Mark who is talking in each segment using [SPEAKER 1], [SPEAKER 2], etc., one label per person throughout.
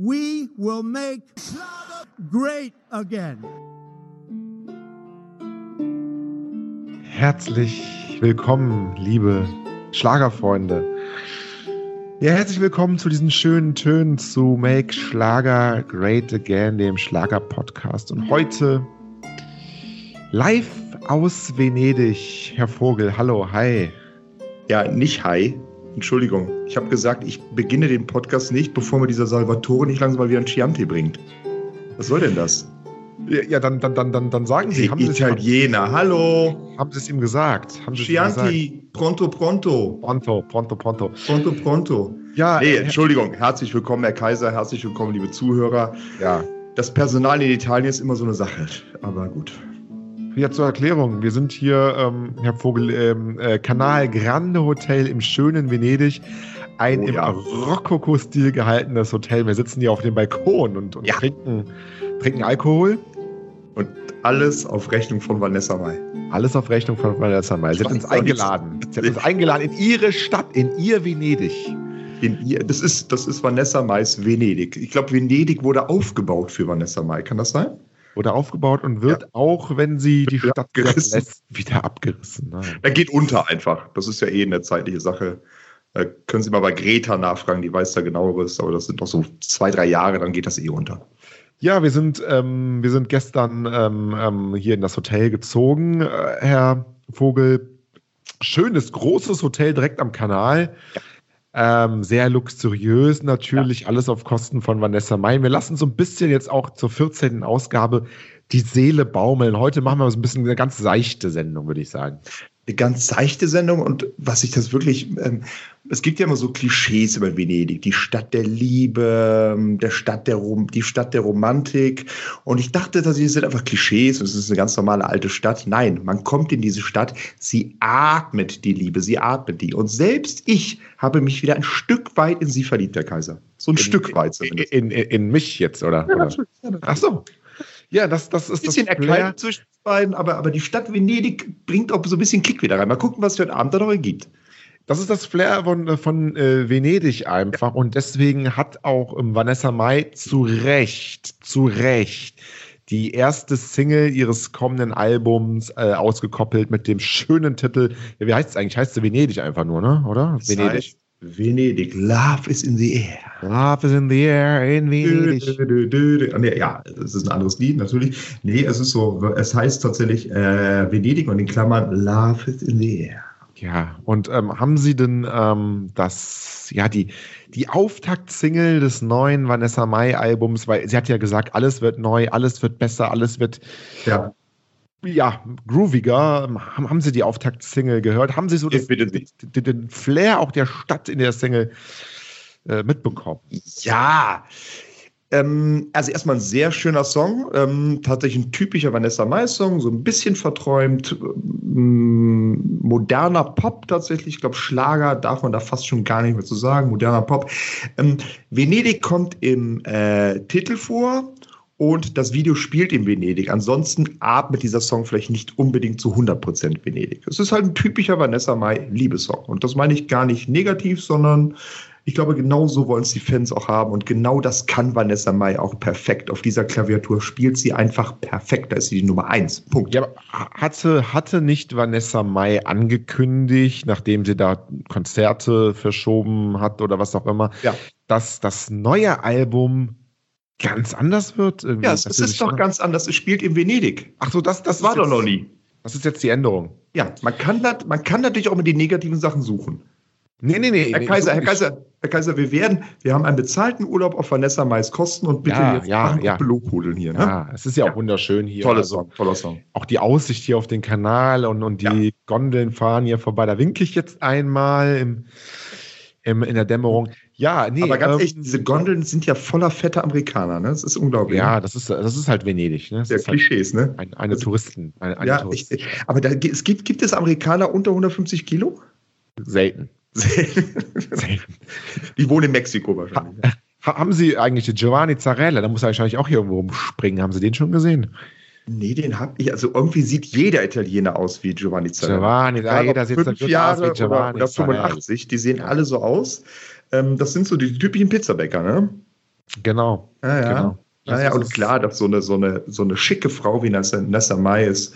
[SPEAKER 1] we will make great again.
[SPEAKER 2] Herzlich willkommen, liebe Schlagerfreunde. Ja, herzlich willkommen zu diesen schönen Tönen zu Make Schlager Great Again, dem Schlager-Podcast. Und heute live aus Venedig, Herr Vogel. Hallo, hi.
[SPEAKER 3] Ja, nicht hi. Entschuldigung. Ich habe gesagt, ich beginne den Podcast nicht, bevor mir dieser Salvatore nicht langsam mal wieder ein Chianti bringt. Was soll denn das?
[SPEAKER 2] Ja, dann, dann, dann, dann, dann sagen Sie.
[SPEAKER 3] Haben Italiener,
[SPEAKER 2] Sie
[SPEAKER 3] hallo.
[SPEAKER 2] Haben Sie es ihm gesagt? Haben
[SPEAKER 3] Sie Chianti, gesagt? pronto, pronto.
[SPEAKER 2] Pronto, pronto, pronto.
[SPEAKER 3] Pronto, pronto. Ja, nee, Entschuldigung. Herzlich willkommen, Herr Kaiser. Herzlich willkommen, liebe Zuhörer. Ja. Das Personal in Italien ist immer so eine Sache. Aber gut.
[SPEAKER 2] Ja, zur Erklärung. Wir sind hier, ähm, Herr Vogel, im äh, Kanal Grande Hotel im schönen Venedig. Ein oh, im ja. Rokoko-Stil gehaltenes Hotel. Wir sitzen hier auf dem Balkon und, und ja. trinken, trinken Alkohol.
[SPEAKER 3] Und alles auf Rechnung von Vanessa Mai.
[SPEAKER 2] Alles auf Rechnung von Vanessa Mai. Sie hat uns eingeladen. Sie hat uns eingeladen in ihre Stadt, in ihr Venedig.
[SPEAKER 3] In ihr, das, ist, das ist Vanessa Mais Venedig. Ich glaube, Venedig wurde aufgebaut für Vanessa Mai. Kann das sein?
[SPEAKER 2] Wurde aufgebaut und wird ja. auch, wenn sie die Stadt verlässt, wieder abgerissen.
[SPEAKER 3] Nein. Er geht unter einfach. Das ist ja eh eine zeitliche Sache. Da können Sie mal bei Greta nachfragen, die weiß da genaueres, aber das sind noch so zwei, drei Jahre, dann geht das eh unter.
[SPEAKER 2] Ja, wir sind, ähm, wir sind gestern ähm, ähm, hier in das Hotel gezogen, äh, Herr Vogel. Schönes, großes Hotel direkt am Kanal. Ja. Ähm, sehr luxuriös natürlich, ja. alles auf Kosten von Vanessa May. Wir lassen so ein bisschen jetzt auch zur 14. Ausgabe die Seele baumeln. Heute machen wir so ein bisschen eine ganz seichte Sendung, würde ich sagen
[SPEAKER 3] eine ganz seichte Sendung und was ich das wirklich, ähm, es gibt ja immer so Klischees über Venedig, die Stadt der Liebe, ähm, der Stadt der Rom, die Stadt der Romantik und ich dachte, das sind einfach Klischees und es ist eine ganz normale alte Stadt. Nein, man kommt in diese Stadt, sie atmet die Liebe, sie atmet die und selbst ich habe mich wieder ein Stück weit in sie verliebt, Herr Kaiser. So ein in, Stück weit
[SPEAKER 2] zumindest. In, in, in mich jetzt, oder? Ja, oder? Ach so. Ja, das, das ist ein
[SPEAKER 3] bisschen das erklärt zwischen beiden, aber, aber die Stadt Venedig bringt auch so ein bisschen Kick wieder rein. Mal gucken, was für ein Abend da noch gibt.
[SPEAKER 2] Das ist das Flair von, von äh, Venedig einfach. Und deswegen hat auch ähm, Vanessa Mai zu Recht, zu Recht die erste Single ihres kommenden Albums äh, ausgekoppelt mit dem schönen Titel. Ja, wie heißt es eigentlich? Heißt es Venedig einfach nur, ne? Oder?
[SPEAKER 3] Das Venedig. Venedig. Love is in the air.
[SPEAKER 2] Love is in the air in Venedig.
[SPEAKER 3] Dö, dö, dö, ja, das ist ein anderes Lied natürlich. Nee, es ist so, es heißt tatsächlich äh, Venedig und in Klammern Love is in the air.
[SPEAKER 2] Ja, und ähm, haben Sie denn ähm, das, ja, die, die Auftakt-Single des neuen Vanessa Mai Albums, weil sie hat ja gesagt, alles wird neu, alles wird besser, alles wird ja ja, grooviger. Haben, haben Sie die Auftakt-Single gehört? Haben Sie so das, den, den, Flair auch der Stadt in der Single äh, mitbekommen?
[SPEAKER 3] Ja. Ähm, also erstmal ein sehr schöner Song, ähm, tatsächlich ein typischer Vanessa Mai-Song, so ein bisschen verträumt, ähm, moderner Pop tatsächlich, ich glaube Schlager darf man da fast schon gar nicht mehr zu sagen, moderner Pop. Ähm, Venedig kommt im äh, Titel vor und das Video spielt in Venedig. Ansonsten atmet dieser Song vielleicht nicht unbedingt zu 100% Venedig. Es ist halt ein typischer Vanessa Mai Liebessong. Und das meine ich gar nicht negativ, sondern ich glaube, genau so wollen es die Fans auch haben. Und genau das kann Vanessa Mai auch perfekt. Auf dieser Klaviatur spielt sie einfach perfekt. Da ist sie die Nummer eins. Punkt.
[SPEAKER 2] Ja, hatte, hatte nicht Vanessa Mai angekündigt, nachdem sie da Konzerte verschoben hat oder was auch immer, ja. dass das neue Album ganz anders wird?
[SPEAKER 3] Irgendwie. Ja, es, es ist doch ganz anders. Es spielt in Venedig.
[SPEAKER 2] Ach so, das, das, das war doch noch nie. Das ist jetzt die Änderung.
[SPEAKER 3] Ja, man kann, das, man kann natürlich auch mit die negativen Sachen suchen.
[SPEAKER 2] Nee, nee, nee.
[SPEAKER 3] Herr Kaiser, Herr Kaiser, Herr Kaiser, wir werden, wir haben einen bezahlten Urlaub auf Vanessa Mais Kosten und bitte
[SPEAKER 2] ja, jetzt ja, ja.
[SPEAKER 3] Belobhudeln hier. Ne?
[SPEAKER 2] Ja, es ist ja, ja, auch wunderschön hier.
[SPEAKER 3] Toller also, Song, toller Song.
[SPEAKER 2] Auch die Aussicht hier auf den Kanal und, und die ja. Gondeln fahren hier vorbei. Da winke ich jetzt einmal im, im, in der Dämmerung. Ja,
[SPEAKER 3] nee. Aber ganz ähm, echt, diese Gondeln sind ja voller fetter Amerikaner, ne? Das ist unglaublich.
[SPEAKER 2] Ja, das ist, das ist halt Venedig, ne? Das
[SPEAKER 3] ja,
[SPEAKER 2] halt
[SPEAKER 3] Klischees,
[SPEAKER 2] halt ne? Ein, eine das Touristen. Eine,
[SPEAKER 3] eine ja, Touristen. Ich, aber da, es gibt, gibt es Amerikaner unter 150 Kilo?
[SPEAKER 2] Selten.
[SPEAKER 3] Die wohnen in Mexiko wahrscheinlich.
[SPEAKER 2] Ha, haben Sie eigentlich den Giovanni Zarella? Da muss er wahrscheinlich auch hier irgendwo rumspringen. Haben Sie den schon gesehen?
[SPEAKER 3] Nee, den habe ich. Also irgendwie sieht jeder Italiener aus wie Giovanni Zarella.
[SPEAKER 2] Giovanni, da jeder sieht
[SPEAKER 3] fünf Jahre aus wie Giovanni oder, oder 85. Die sehen alle so aus. Ähm, das sind so die typischen Pizzabäcker, ne?
[SPEAKER 2] Genau.
[SPEAKER 3] Ja, ja.
[SPEAKER 2] Genau.
[SPEAKER 3] Naja, und klar, dass so eine, so eine, so eine schicke Frau wie Nessa, Nessa Mai ist,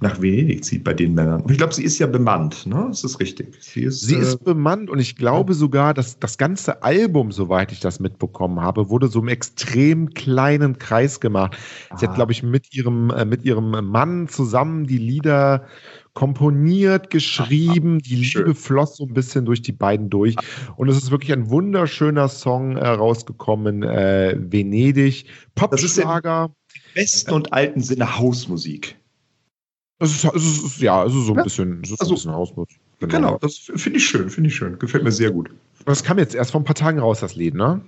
[SPEAKER 3] nach Venedig zieht bei den Männern. Und ich glaube, sie ist ja bemannt, ne? Das ist richtig.
[SPEAKER 2] Sie ist, sie ist äh, bemannt und ich glaube sogar, dass das ganze Album, soweit ich das mitbekommen habe, wurde so im extrem kleinen Kreis gemacht. Ah. Sie hat, ah. glaube ich, mit ihrem, äh, mit ihrem Mann zusammen die Lieder komponiert, geschrieben. Die Liebe floss so ein bisschen durch die beiden durch. Und es ist wirklich ein wunderschöner Song äh, rausgekommen. Äh, Venedig, Popschlager.
[SPEAKER 3] Im besten und alten Sinne Hausmusik.
[SPEAKER 2] Es ist, es ist, ja, es ist so ein bisschen, es ist also, ein bisschen Hausmusik.
[SPEAKER 3] Genau. genau, das finde ich schön, finde ich schön. Gefällt mir sehr gut.
[SPEAKER 2] Das kam jetzt erst vor ein paar Tagen raus, das Lied, ne?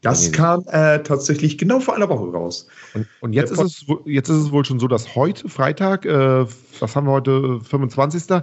[SPEAKER 3] Das kam äh, tatsächlich genau vor einer Woche raus.
[SPEAKER 2] Und, und jetzt, ist es, jetzt ist es wohl schon so, dass heute, Freitag, äh, was haben wir heute, 25.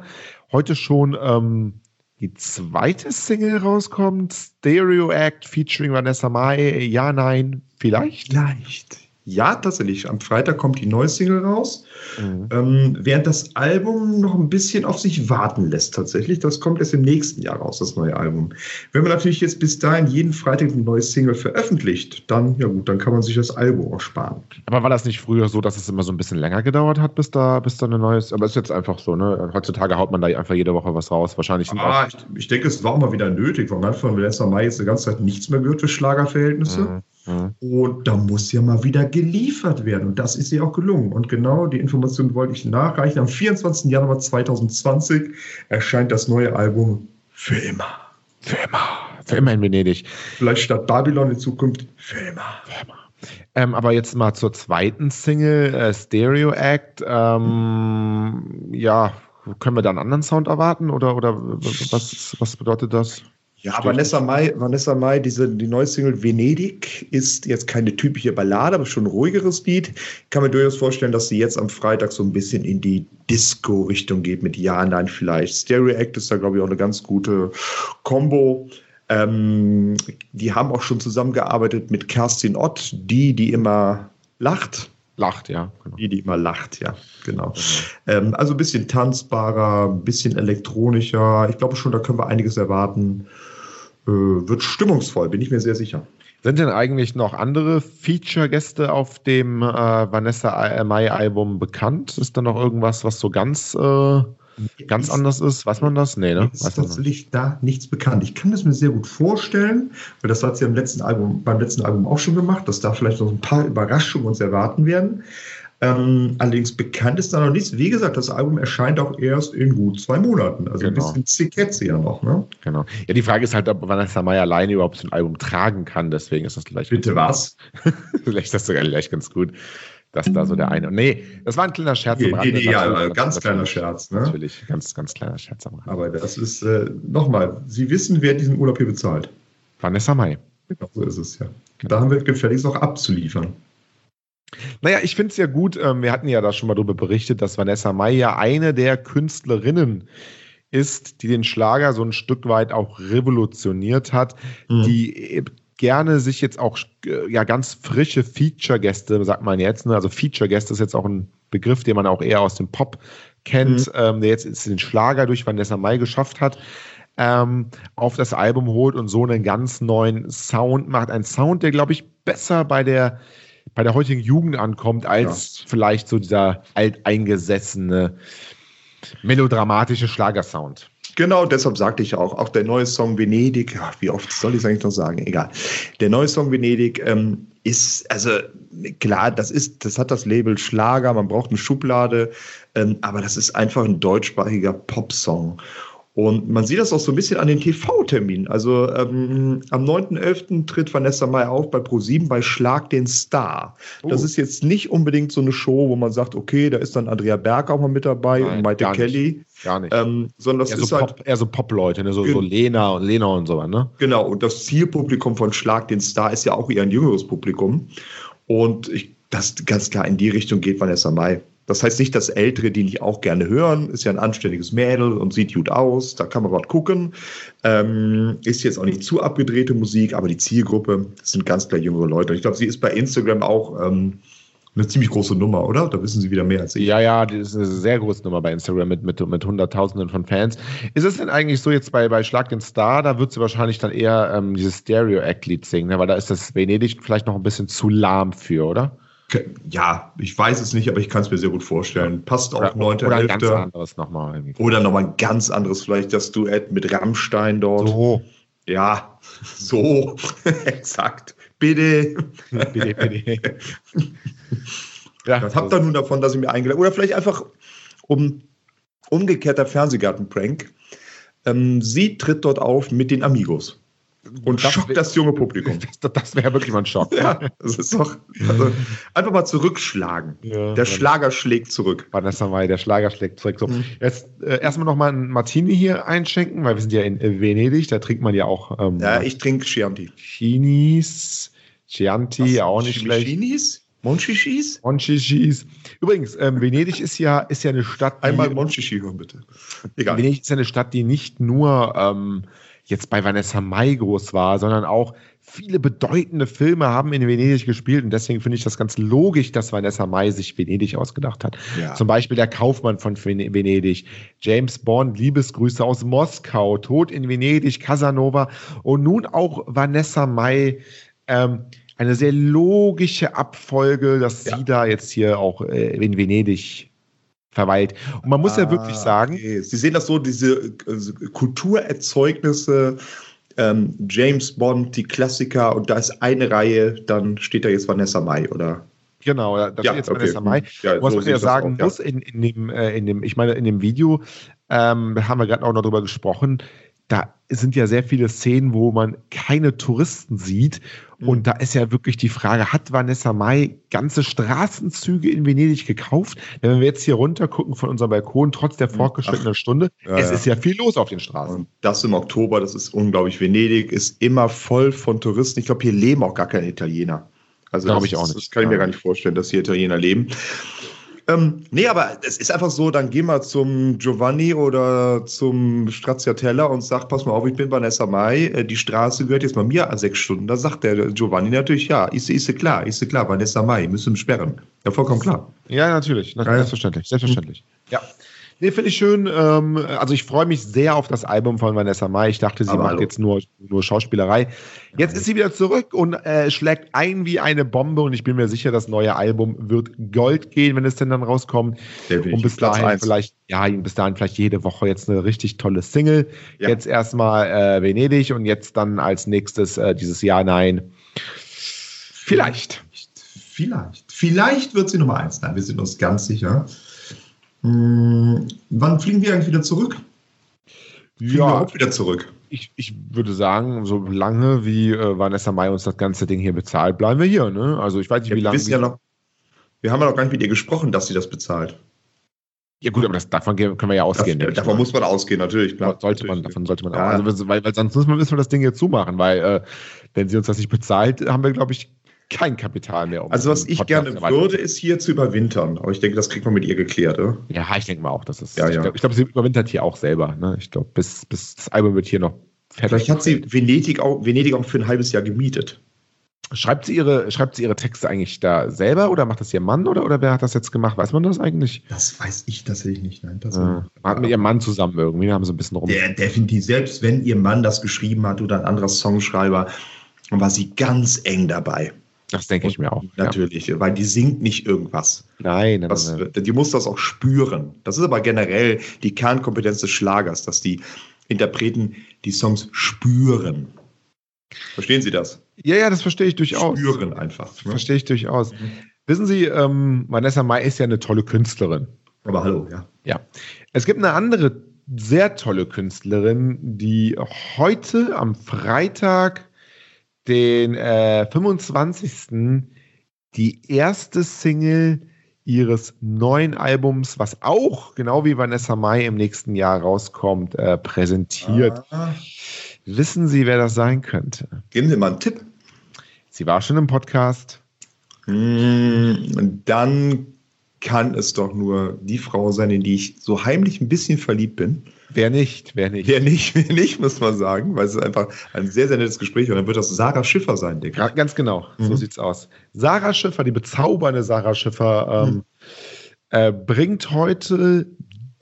[SPEAKER 2] Heute schon ähm, die zweite Single rauskommt. Stereo Act featuring Vanessa Mai. Ja, nein, vielleicht?
[SPEAKER 3] Vielleicht. Ja, tatsächlich. Am Freitag kommt die neue Single raus. Mhm. Ähm, während das Album noch ein bisschen auf sich warten lässt, tatsächlich. Das kommt erst im nächsten Jahr raus, das neue Album. Wenn man natürlich jetzt bis dahin jeden Freitag eine neue Single veröffentlicht, dann, ja gut, dann kann man sich das Album auch sparen.
[SPEAKER 2] Aber war das nicht früher so, dass es immer so ein bisschen länger gedauert hat, bis da, bis da eine neue. Aber ist jetzt einfach so, ne? Heutzutage haut man da einfach jede Woche was raus. Wahrscheinlich.
[SPEAKER 3] Ah, ich, ich, denke, es war auch mal wieder nötig, weil man von letzter Mai jetzt die ganze Zeit nichts mehr gehört für Schlagerverhältnisse. Mhm. Mhm. Und da muss ja mal wieder geliefert werden. Und das ist ihr auch gelungen. Und genau die Information wollte ich nachreichen. Am 24. Januar 2020 erscheint das neue Album Für immer.
[SPEAKER 2] Für immer. Für immer in Venedig.
[SPEAKER 3] Vielleicht statt Babylon in Zukunft Für immer. Für immer.
[SPEAKER 2] Ähm, aber jetzt mal zur zweiten Single, äh, Stereo Act. Ähm, ja, können wir da einen anderen Sound erwarten oder, oder was, was bedeutet das?
[SPEAKER 3] Ja, Vanessa Mai, Vanessa Mai, diese, die neue Single Venedig ist jetzt keine typische Ballade, aber schon ein ruhigeres Lied. Ich kann mir durchaus vorstellen, dass sie jetzt am Freitag so ein bisschen in die Disco-Richtung geht mit Ja, Nein vielleicht. Stereo Act ist da, glaube ich, auch eine ganz gute Combo. Ähm, die haben auch schon zusammengearbeitet mit Kerstin Ott, die, die immer lacht.
[SPEAKER 2] Lacht, ja.
[SPEAKER 3] Genau. Die, die immer lacht, ja, genau. genau. Ähm, also ein bisschen tanzbarer, ein bisschen elektronischer. Ich glaube schon, da können wir einiges erwarten. Äh, wird stimmungsvoll, bin ich mir sehr sicher.
[SPEAKER 2] Sind denn eigentlich noch andere Feature-Gäste auf dem äh, Vanessa Mai-Album bekannt? Ist da noch irgendwas, was so ganz, äh, ganz ist, anders ist? Weiß man das? Nee, ne?
[SPEAKER 3] Ist tatsächlich da nichts bekannt. Ich kann das mir sehr gut vorstellen, weil das hat sie im letzten Album, beim letzten Album auch schon gemacht, dass da vielleicht noch ein paar Überraschungen uns erwarten werden. Ähm, allerdings bekannt ist da noch nichts. Wie gesagt, das Album erscheint auch erst in gut zwei Monaten. Also genau. ein bisschen Ziketze ja noch, ne?
[SPEAKER 2] Genau. Ja, die Frage ist halt, ob Vanessa Mai alleine überhaupt so ein Album tragen kann. Deswegen ist das vielleicht.
[SPEAKER 3] Bitte was?
[SPEAKER 2] vielleicht ist das sogar gleich ganz gut. dass da so der eine. Nee, das war ein kleiner Scherz
[SPEAKER 3] nee, am Rande. Nee, nee, ja, ganz kleiner Scherz.
[SPEAKER 2] Ne? Natürlich, ganz, ganz kleiner Scherz am
[SPEAKER 3] Rande. Aber das ist, äh, nochmal, Sie wissen, wer diesen Urlaub hier bezahlt.
[SPEAKER 2] Vanessa Mai.
[SPEAKER 3] Genau, so ist es ja. Genau. Da haben wir gefälligst auch abzuliefern.
[SPEAKER 2] Naja, ich finde es ja gut, ähm, wir hatten ja da schon mal darüber berichtet, dass Vanessa Mai ja eine der Künstlerinnen ist, die den Schlager so ein Stück weit auch revolutioniert hat, mhm. die gerne sich jetzt auch äh, ja ganz frische Feature-Gäste, sagt man jetzt, ne? also Feature-Gäste ist jetzt auch ein Begriff, den man auch eher aus dem Pop kennt, mhm. ähm, der jetzt den Schlager durch Vanessa Mai geschafft hat, ähm, auf das Album holt und so einen ganz neuen Sound macht. Ein Sound, der, glaube ich, besser bei der bei der heutigen Jugend ankommt, als ja. vielleicht so dieser alteingesessene, melodramatische Schlagersound.
[SPEAKER 3] Genau, deshalb sagte ich auch, auch der neue Song Venedig, ach, wie oft soll ich es eigentlich noch sagen? Egal. Der neue Song Venedig ähm, ist, also klar, das ist, das hat das Label Schlager, man braucht eine Schublade, ähm, aber das ist einfach ein deutschsprachiger Popsong. Und man sieht das auch so ein bisschen an den TV-Terminen. Also ähm, am 9.11. tritt Vanessa Mai auf bei Pro7 bei Schlag den Star. Oh. Das ist jetzt nicht unbedingt so eine Show, wo man sagt, okay, da ist dann Andrea Berg auch mal mit dabei Nein, und Maite Kelly.
[SPEAKER 2] Nicht. Gar nicht. Ähm, sondern das eher ist so halt, Pop, eher so Pop-Leute, ne? so, so Lena und Lena und so, ne?
[SPEAKER 3] Genau, und das Zielpublikum von Schlag den Star ist ja auch eher ein jüngeres Publikum. Und ich, das ganz klar in die Richtung geht Vanessa Mai. Das heißt nicht, dass Ältere die nicht auch gerne hören. Ist ja ein anständiges Mädel und sieht gut aus. Da kann man was gucken. Ähm, ist jetzt auch nicht zu abgedrehte Musik, aber die Zielgruppe sind ganz klar jüngere Leute. Ich glaube, sie ist bei Instagram auch ähm, Eine ziemlich große Nummer, oder? Da wissen Sie wieder mehr als ich.
[SPEAKER 2] Ja, ja, das ist eine sehr große Nummer bei Instagram mit, mit, mit Hunderttausenden von Fans. Ist es denn eigentlich so jetzt bei, bei Schlag den Star, da wird sie wahrscheinlich dann eher ähm, dieses Stereo-Act-Lied singen, ne? weil da ist das Venedig vielleicht noch ein bisschen zu lahm für, oder?
[SPEAKER 3] Ja, ich weiß es nicht, aber ich kann es mir sehr gut vorstellen. Passt auch
[SPEAKER 2] Oder,
[SPEAKER 3] 9.
[SPEAKER 2] oder ein
[SPEAKER 3] Hälfte.
[SPEAKER 2] ganz anderes nochmal.
[SPEAKER 3] Oder nochmal ein ganz anderes, vielleicht das Duett mit Rammstein dort.
[SPEAKER 2] So,
[SPEAKER 3] Ja, so, exakt. Bitte.
[SPEAKER 2] bitte, bitte. ja,
[SPEAKER 3] Was habt ihr nun davon, dass ich mir eingeladen Oder vielleicht einfach um umgekehrter Fernsehgarten-Prank. Ähm, sie tritt dort auf mit den Amigos und
[SPEAKER 2] Das
[SPEAKER 3] schockt das junge Publikum.
[SPEAKER 2] das, das wäre wirklich mal ein Schock.
[SPEAKER 3] Ja, das ist doch. Also, einfach mal zurückschlagen.
[SPEAKER 2] Ja,
[SPEAKER 3] Der. Schlager schlägt zurück.
[SPEAKER 2] Vanessa Mai, der Schlager schlägt zurück. So,
[SPEAKER 3] Mhm.
[SPEAKER 2] jetzt äh, erstmal nochmal einen Martini hier einschenken, weil wir sind ja in äh, Venedig, da trinkt man ja auch ähm,
[SPEAKER 3] Ja, ich trinke Chianti.
[SPEAKER 2] Chinis, Chianti, auch nicht schlecht.
[SPEAKER 3] Chinis? Monchichis?
[SPEAKER 2] Monchichis. Übrigens, ähm, Venedig ist ja, ist ja eine Stadt, die,
[SPEAKER 3] Einmal Monchichi hören, bitte. Egal.
[SPEAKER 2] Venedig ist ja eine Stadt, die nicht nur ähm, jetzt bei Vanessa Mai groß war, sondern auch viele bedeutende Filme haben in Venedig gespielt und deswegen finde ich das ganz logisch, dass Vanessa Mai sich Venedig ausgedacht hat.
[SPEAKER 3] Ja.
[SPEAKER 2] Zum Beispiel der Kaufmann von Ven- Venedig, James Bond, Liebesgrüße aus Moskau, Tod in Venedig, Casanova und nun auch Vanessa Mai. Ähm, eine sehr logische Abfolge, dass
[SPEAKER 3] Ja.
[SPEAKER 2] sie da jetzt hier auch äh, in Venedig verweilt. Und man muss ja wirklich
[SPEAKER 3] Ah,
[SPEAKER 2] sagen,
[SPEAKER 3] okay. Sie sehen das so, diese äh, Kulturerzeugnisse, ähm, James Bond, die Klassiker und da ist eine Reihe, dann steht da jetzt Vanessa Mai, oder?
[SPEAKER 2] Genau, da da
[SPEAKER 3] Ja,
[SPEAKER 2] steht jetzt
[SPEAKER 3] okay.
[SPEAKER 2] Vanessa Mai.
[SPEAKER 3] Ja,
[SPEAKER 2] Was
[SPEAKER 3] so
[SPEAKER 2] man ja sagen
[SPEAKER 3] auch, ja.
[SPEAKER 2] muss, in, in, dem, äh, in dem, ich meine, in dem Video ähm, haben wir gerade auch noch drüber gesprochen, da sind ja sehr viele Szenen, wo man keine Touristen sieht.
[SPEAKER 3] Mhm.
[SPEAKER 2] Und da ist ja wirklich die Frage, hat Vanessa Mai ganze Straßenzüge in Venedig gekauft? Denn wenn wir jetzt hier runter gucken von unserem Balkon, trotz der fortgeschrittenen Stunde,
[SPEAKER 3] Ja,
[SPEAKER 2] es
[SPEAKER 3] ja.
[SPEAKER 2] ist ja viel los auf den Straßen.
[SPEAKER 3] Und das im Oktober, das ist unglaublich. Venedig ist immer voll von Touristen. Ich glaube, hier leben auch gar keine Italiener. Also
[SPEAKER 2] Glaube
[SPEAKER 3] das,
[SPEAKER 2] ich auch nicht.
[SPEAKER 3] Das kann ich mir gar nicht vorstellen, dass hier Italiener leben. Ähm, nee, aber es ist einfach so, dann geh mal zum Giovanni oder zum Stracciatella und sag, pass mal auf, ich bin Vanessa Mai, äh, die Straße gehört jetzt mal mir an sechs Stunden. Da sagt der Giovanni natürlich, ja, ist, ist klar, ist klar, Vanessa Mai, müssen sperren. Ja, vollkommen klar.
[SPEAKER 2] Ja, natürlich. Na,
[SPEAKER 3] Ja, ja.
[SPEAKER 2] Selbstverständlich. Selbstverständlich. Ja. Nee, finde ich schön. Ähm, also ich freue mich sehr auf das Album von Vanessa Mai. Ich dachte, sie
[SPEAKER 3] Aber
[SPEAKER 2] macht
[SPEAKER 3] hallo.
[SPEAKER 2] jetzt nur, nur Schauspielerei. Jetzt ist sie wieder zurück und äh, schlägt ein wie eine Bombe und ich bin mir sicher, das neue Album wird Gold gehen, wenn es denn dann rauskommt.
[SPEAKER 3] Definitiv.
[SPEAKER 2] Und bis
[SPEAKER 3] Platz
[SPEAKER 2] dahin
[SPEAKER 3] eins.
[SPEAKER 2] vielleicht, ja, bis dahin vielleicht jede Woche jetzt eine richtig tolle Single.
[SPEAKER 3] Ja.
[SPEAKER 2] Jetzt erstmal äh, Venedig und jetzt dann als nächstes äh, dieses Jahr Nein. Vielleicht.
[SPEAKER 3] Vielleicht. Vielleicht wird sie Nummer eins. Nein, wir sind uns ganz sicher. Hm, wann fliegen wir eigentlich wieder zurück? Fliegen wir
[SPEAKER 2] Ja,
[SPEAKER 3] auch wieder zurück.
[SPEAKER 2] ich, ich würde sagen, so lange wie äh, Vanessa Mai uns das ganze Ding hier bezahlt, bleiben wir hier. Ne? Also ich weiß nicht,
[SPEAKER 3] Ja,
[SPEAKER 2] wie
[SPEAKER 3] wir
[SPEAKER 2] lange.
[SPEAKER 3] ja noch, wir haben ja noch gar nicht mit ihr gesprochen, dass sie das bezahlt.
[SPEAKER 2] ja gut, aber das, davon können wir ja ausgehen.
[SPEAKER 3] Das,
[SPEAKER 2] ich
[SPEAKER 3] davon muss man ausgehen, natürlich. Klar.
[SPEAKER 2] sollte man, davon sollte man auch.
[SPEAKER 3] Ja.
[SPEAKER 2] Also, weil, weil sonst müssen wir, wir das Ding hier zumachen, weil äh, wenn sie uns das nicht bezahlt, haben wir, glaube ich, kein Kapital mehr. Um
[SPEAKER 3] Also, was ich
[SPEAKER 2] Podcast
[SPEAKER 3] gerne würde, ist hier zu überwintern. Aber ich denke, das kriegt man mit ihr geklärt, oder?
[SPEAKER 2] Ja, ich denke mal auch, dass es.
[SPEAKER 3] Ja,
[SPEAKER 2] ich
[SPEAKER 3] ja.
[SPEAKER 2] glaube, glaub, sie überwintert hier auch selber. Ne? Ich glaube, bis, bis das Album wird hier noch fertig.
[SPEAKER 3] Vielleicht hat sie Venedig auch, Venedig auch für ein halbes Jahr gemietet.
[SPEAKER 2] Schreibt sie, ihre, schreibt sie ihre Texte eigentlich da selber oder macht das ihr Mann oder, oder wer hat das jetzt gemacht? Weiß man das eigentlich?
[SPEAKER 3] Das weiß ich tatsächlich nicht. Nein,
[SPEAKER 2] Ja. Man hat mit ihrem Mann zusammen irgendwie, haben so ein bisschen rum.
[SPEAKER 3] Der definitiv, selbst wenn ihr Mann das geschrieben hat oder ein anderer Songschreiber, war sie ganz eng dabei.
[SPEAKER 2] Das denke ich mir auch. Ja.
[SPEAKER 3] Natürlich, weil die singt nicht irgendwas.
[SPEAKER 2] Nein, nein,
[SPEAKER 3] Das,
[SPEAKER 2] nein.
[SPEAKER 3] die muss das auch spüren. Das ist aber generell die Kernkompetenz des Schlagers, dass die Interpreten die Songs spüren. Verstehen Sie das?
[SPEAKER 2] Ja, ja, das verstehe ich durchaus.
[SPEAKER 3] Spüren einfach. Ne?
[SPEAKER 2] Verstehe ich durchaus. Wissen Sie, ähm, Vanessa Mai ist ja eine tolle Künstlerin.
[SPEAKER 3] Aber hallo, ja.
[SPEAKER 2] Ja. Es gibt eine andere sehr tolle Künstlerin, die heute am Freitag, den äh, 25. die erste Single ihres neuen Albums, was auch genau wie Vanessa Mai im nächsten Jahr rauskommt, äh, präsentiert.
[SPEAKER 3] Ah,
[SPEAKER 2] Wissen Sie, wer das sein könnte?
[SPEAKER 3] geben Sie mal einen Tipp.
[SPEAKER 2] Sie war schon im Podcast.
[SPEAKER 3] Hm, dann kann es doch nur die Frau sein, in die ich so heimlich ein bisschen verliebt bin.
[SPEAKER 2] Wer nicht, wer nicht.
[SPEAKER 3] Wer nicht, wer nicht, muss man sagen, weil es ist einfach ein sehr, sehr nettes Gespräch und dann wird das Sarah Schiffer sein, Dick.
[SPEAKER 2] Ja, ganz genau, so
[SPEAKER 3] Mhm.
[SPEAKER 2] sieht's aus. Sarah Schiffer, die bezaubernde Sarah Schiffer, ähm,
[SPEAKER 3] Mhm.
[SPEAKER 2] äh, bringt heute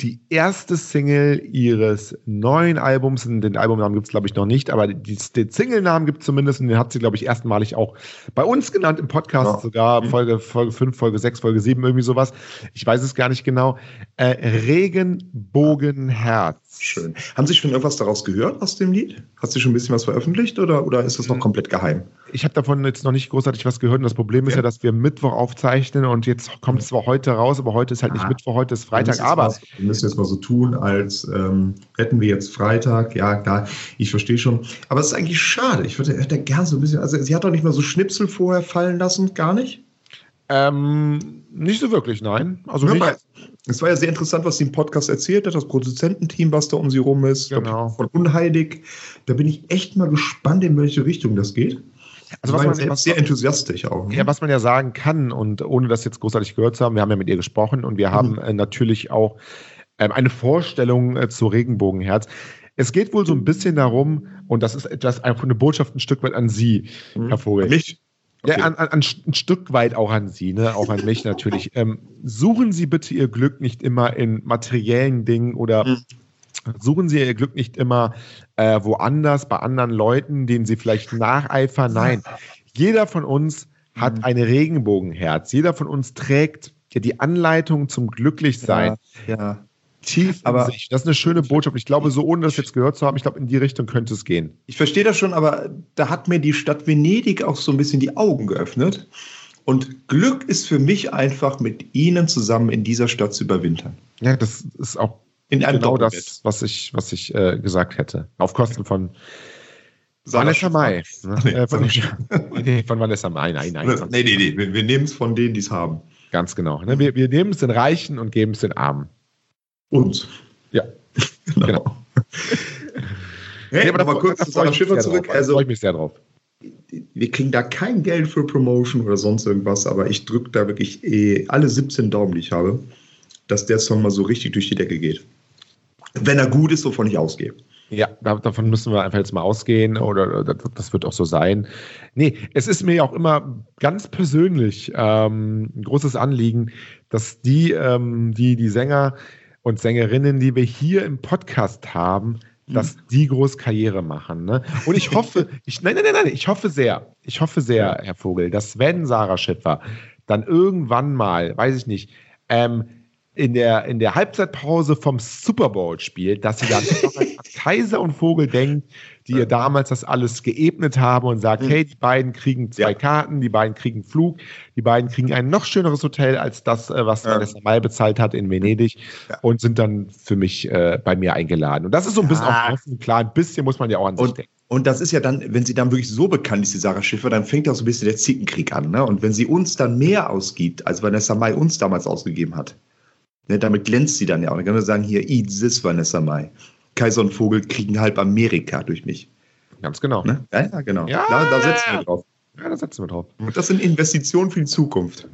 [SPEAKER 2] die erste Single ihres neuen Albums. Den Albumnamen gibt's glaube ich, noch nicht, aber die, den Single-Namen gibt zumindest und den hat sie, glaube ich, erstmalig auch bei uns genannt im Podcast,
[SPEAKER 3] Ja.
[SPEAKER 2] sogar
[SPEAKER 3] Mhm.
[SPEAKER 2] Folge, Folge 5, Folge 6, Folge 7, irgendwie sowas. Ich weiß es gar nicht genau. Äh, Regenbogenherz.
[SPEAKER 3] Schön. Haben Sie schon irgendwas daraus gehört aus dem Lied? Hat sie schon ein bisschen was veröffentlicht oder, oder ist das noch
[SPEAKER 2] Mhm.
[SPEAKER 3] komplett geheim?
[SPEAKER 2] Ich habe davon jetzt noch nicht großartig was gehört. Und das Problem ist
[SPEAKER 3] Ja.
[SPEAKER 2] ja, dass wir Mittwoch aufzeichnen und jetzt kommt es zwar heute raus, aber heute ist halt nicht
[SPEAKER 3] Ah.
[SPEAKER 2] Mittwoch, heute ist
[SPEAKER 3] Wir
[SPEAKER 2] Freitag.
[SPEAKER 3] jetzt
[SPEAKER 2] Aber
[SPEAKER 3] wir müssen jetzt mal so tun, als ähm, hätten wir jetzt Freitag. Ja, klar, ich verstehe schon. Aber es ist eigentlich schade. Ich würde hätte gern so ein bisschen. Also, sie hat doch nicht mal so Schnipsel vorher fallen lassen, gar nicht.
[SPEAKER 2] Ähm, nicht so wirklich, nein. Also
[SPEAKER 3] Ja,
[SPEAKER 2] nicht,
[SPEAKER 3] es war ja sehr interessant, was sie im Podcast erzählt hat, das Produzententeam, was da um sie rum ist,
[SPEAKER 2] Genau.
[SPEAKER 3] von Unheilig. Da bin ich echt mal gespannt, in welche Richtung das geht.
[SPEAKER 2] also was man,
[SPEAKER 3] selbst sehr enthusiastisch auch. ne?
[SPEAKER 2] ja, was man ja sagen kann und ohne das jetzt großartig gehört zu haben, wir haben ja mit ihr gesprochen und wir
[SPEAKER 3] Mhm.
[SPEAKER 2] haben äh, natürlich auch ähm, eine Vorstellung äh, zu Regenbogenherz. Es geht wohl so ein bisschen darum, und das ist etwas, einfach eine Botschaft ein Stück weit an Sie,
[SPEAKER 3] Mhm.
[SPEAKER 2] Herr Vogel.
[SPEAKER 3] Mich? Okay.
[SPEAKER 2] Ja, an, an, ein Stück weit auch an Sie, ne? auch an mich natürlich. Ähm, suchen Sie bitte Ihr Glück nicht immer in materiellen Dingen oder
[SPEAKER 3] Mhm.
[SPEAKER 2] suchen Sie Ihr Glück nicht immer äh, woanders, bei anderen Leuten, denen Sie vielleicht nacheifern. Nein, jeder von uns hat
[SPEAKER 3] Mhm.
[SPEAKER 2] ein Regenbogenherz. Jeder von uns trägt ja die Anleitung zum Glücklichsein
[SPEAKER 3] Ja, ja.
[SPEAKER 2] Tief
[SPEAKER 3] Aber-
[SPEAKER 2] in sich. Das ist eine schöne Botschaft. Ich glaube, so ohne das jetzt gehört zu haben, ich glaube, in die Richtung könnte es gehen.
[SPEAKER 3] Ich verstehe das schon, aber da hat mir die Stadt Venedig auch so ein bisschen die Augen geöffnet. Und Glück ist für mich einfach, mit Ihnen zusammen in dieser Stadt zu überwintern.
[SPEAKER 2] Ja, das ist auch
[SPEAKER 3] In einem
[SPEAKER 2] genau
[SPEAKER 3] Doppelbett.
[SPEAKER 2] das, was ich, was ich äh, gesagt hätte. Auf Kosten von Vanessa. Mai. Ne?
[SPEAKER 3] Nee,
[SPEAKER 2] Äh, von,
[SPEAKER 3] von-
[SPEAKER 2] nee, von Vanessa Mai, nein, nein. von-
[SPEAKER 3] Nee, nee, nee. Wir, wir nehmen es von denen, die es haben.
[SPEAKER 2] Ganz genau. Ne? Wir, wir nehmen es den Reichen und geben es den Armen.
[SPEAKER 3] Uns.
[SPEAKER 2] Ja, genau.
[SPEAKER 3] Hey,
[SPEAKER 2] Nee,
[SPEAKER 3] aber kurz zu Sarah Schiffer zurück.
[SPEAKER 2] Drauf. Da
[SPEAKER 3] Also,
[SPEAKER 2] freue ich mich sehr drauf.
[SPEAKER 3] wir kriegen da kein Geld für Promotion oder sonst irgendwas, aber ich drücke da wirklich eh alle 17 Daumen, die ich habe, dass der Song mal so richtig durch die Decke geht. Wenn er gut ist, wovon ich ausgehe.
[SPEAKER 2] Ja, da- davon müssen wir einfach jetzt mal ausgehen oder das, das wird auch so sein. Nee, es ist mir ja auch immer ganz persönlich ähm, ein großes Anliegen, dass die, ähm, die, die Sänger und Sängerinnen, die wir hier im Podcast haben, dass die groß Karriere machen. Ne? Und ich hoffe, ich, nein, nein, nein, nein, ich hoffe sehr, ich hoffe sehr, Herr Vogel, dass wenn Sarah Schiffer dann irgendwann mal, weiß ich nicht, ähm, in der, in der Halbzeitpause vom Super Bowl spielt, dass sie dann Kaiser und Vogel denkt, die ihr damals das alles geebnet haben und sagt,
[SPEAKER 3] Mhm.
[SPEAKER 2] hey, die beiden kriegen zwei
[SPEAKER 3] Ja.
[SPEAKER 2] Karten, die beiden kriegen Flug, die beiden kriegen ein noch schöneres Hotel als das, äh, was
[SPEAKER 3] Ja.
[SPEAKER 2] Vanessa Mai bezahlt hat in Venedig
[SPEAKER 3] Ja.
[SPEAKER 2] und sind dann für mich äh, bei mir eingeladen. Und das ist so ein bisschen
[SPEAKER 3] Ja.
[SPEAKER 2] auch klar, ein bisschen muss man ja auch an sich
[SPEAKER 3] Und,
[SPEAKER 2] denken.
[SPEAKER 3] und das ist ja dann, wenn sie dann wirklich so bekannt ist, die Sarah Schiffer, dann fängt auch so ein bisschen der Zickenkrieg an. Ne? Und wenn sie uns dann mehr ausgibt, als Vanessa Mai uns damals ausgegeben hat, ne, damit glänzt sie dann ja auch. Dann kann man sagen, hier, eat this, Vanessa Mai. Kaiser und Vogel kriegen halb Amerika durch mich.
[SPEAKER 2] Ganz genau.
[SPEAKER 3] Ne? Ja, ja, genau.
[SPEAKER 2] Ja.
[SPEAKER 3] Da, da setzen wir drauf.
[SPEAKER 2] Ja, da setzen wir drauf.
[SPEAKER 3] Und das sind Investitionen für die Zukunft.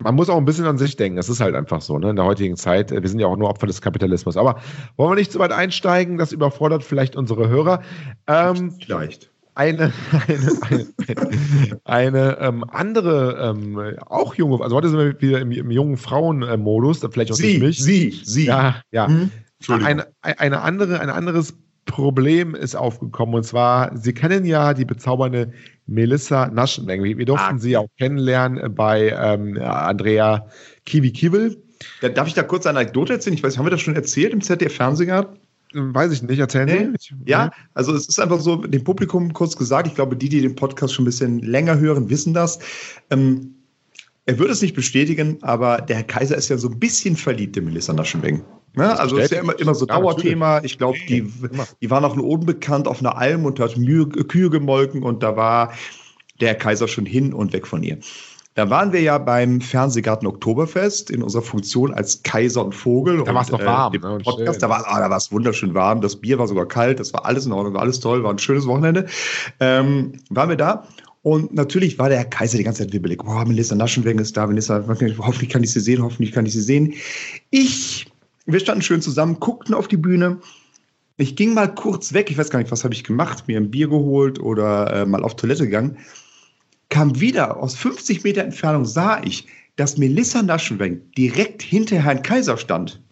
[SPEAKER 2] Man muss auch ein bisschen an sich denken. Das ist halt einfach so, ne? In der heutigen Zeit. Wir sind ja auch nur Opfer des Kapitalismus. Aber wollen wir nicht zu weit einsteigen? Das überfordert vielleicht unsere Hörer. Ähm,
[SPEAKER 3] Vielleicht.
[SPEAKER 2] eine eine, eine, eine ähm, andere, ähm, auch junge, also heute sind wir wieder im, im jungen Frauenmodus, vielleicht auch
[SPEAKER 3] Sie,
[SPEAKER 2] durch mich.
[SPEAKER 3] sie, sie.
[SPEAKER 2] Ja, ja.
[SPEAKER 3] Hm? Entschuldigung.
[SPEAKER 2] Eine, eine andere, ein anderes Problem ist aufgekommen und zwar, Sie kennen ja die bezaubernde Melissa Naschenweng. Wir, wir durften
[SPEAKER 3] Ah.
[SPEAKER 2] sie auch kennenlernen bei ähm, Andrea Kiwi Kiewel.
[SPEAKER 3] Ja, darf ich da kurz eine Anekdote erzählen? Ich weiß, haben wir das schon erzählt im ZDF-Fernsehen gehabt?
[SPEAKER 2] Hm, Weiß ich nicht, erzählen
[SPEAKER 3] Nee.
[SPEAKER 2] Sie?
[SPEAKER 3] Ja, also es ist einfach so, dem Publikum kurz gesagt, ich glaube, die, die den Podcast schon ein bisschen länger hören, wissen das. Ähm, er würde es nicht bestätigen, aber der Herr Kaiser ist ja so ein bisschen verliebt in Melissa Naschenweng. Ne? Also es ist ja immer, immer so
[SPEAKER 2] Ja,
[SPEAKER 3] Dauerthema. Ich glaube, die, die war noch nur unbekannt auf einer Alm und hat Mühe, Kühe gemolken und da war der Kaiser schon hin und weg von ihr. Da waren wir ja beim Fernsehgarten Oktoberfest in unserer Funktion als Kaiser und Vogel.
[SPEAKER 2] Da war's
[SPEAKER 3] und,
[SPEAKER 2] noch warm,
[SPEAKER 3] dem
[SPEAKER 2] ne, und
[SPEAKER 3] Podcast,
[SPEAKER 2] schön.
[SPEAKER 3] da war ah, war es wunderschön warm. Das Bier war sogar kalt. Das war alles in Ordnung, war alles toll, war ein schönes Wochenende. Ähm, waren wir da Und natürlich war der Kaiser die ganze Zeit wibbelig. Boah, Melissa Naschenweng ist da, Melissa, hoffentlich kann ich sie sehen, hoffentlich kann ich sie sehen. Ich, wir standen schön zusammen, guckten auf die Bühne. Ich ging mal kurz weg, ich weiß gar nicht, was habe ich gemacht, mir ein Bier geholt oder äh, mal auf Toilette gegangen. Kam wieder aus 50 Meter Entfernung, sah ich, dass Melissa Naschenweng direkt hinter Herrn Kaiser stand.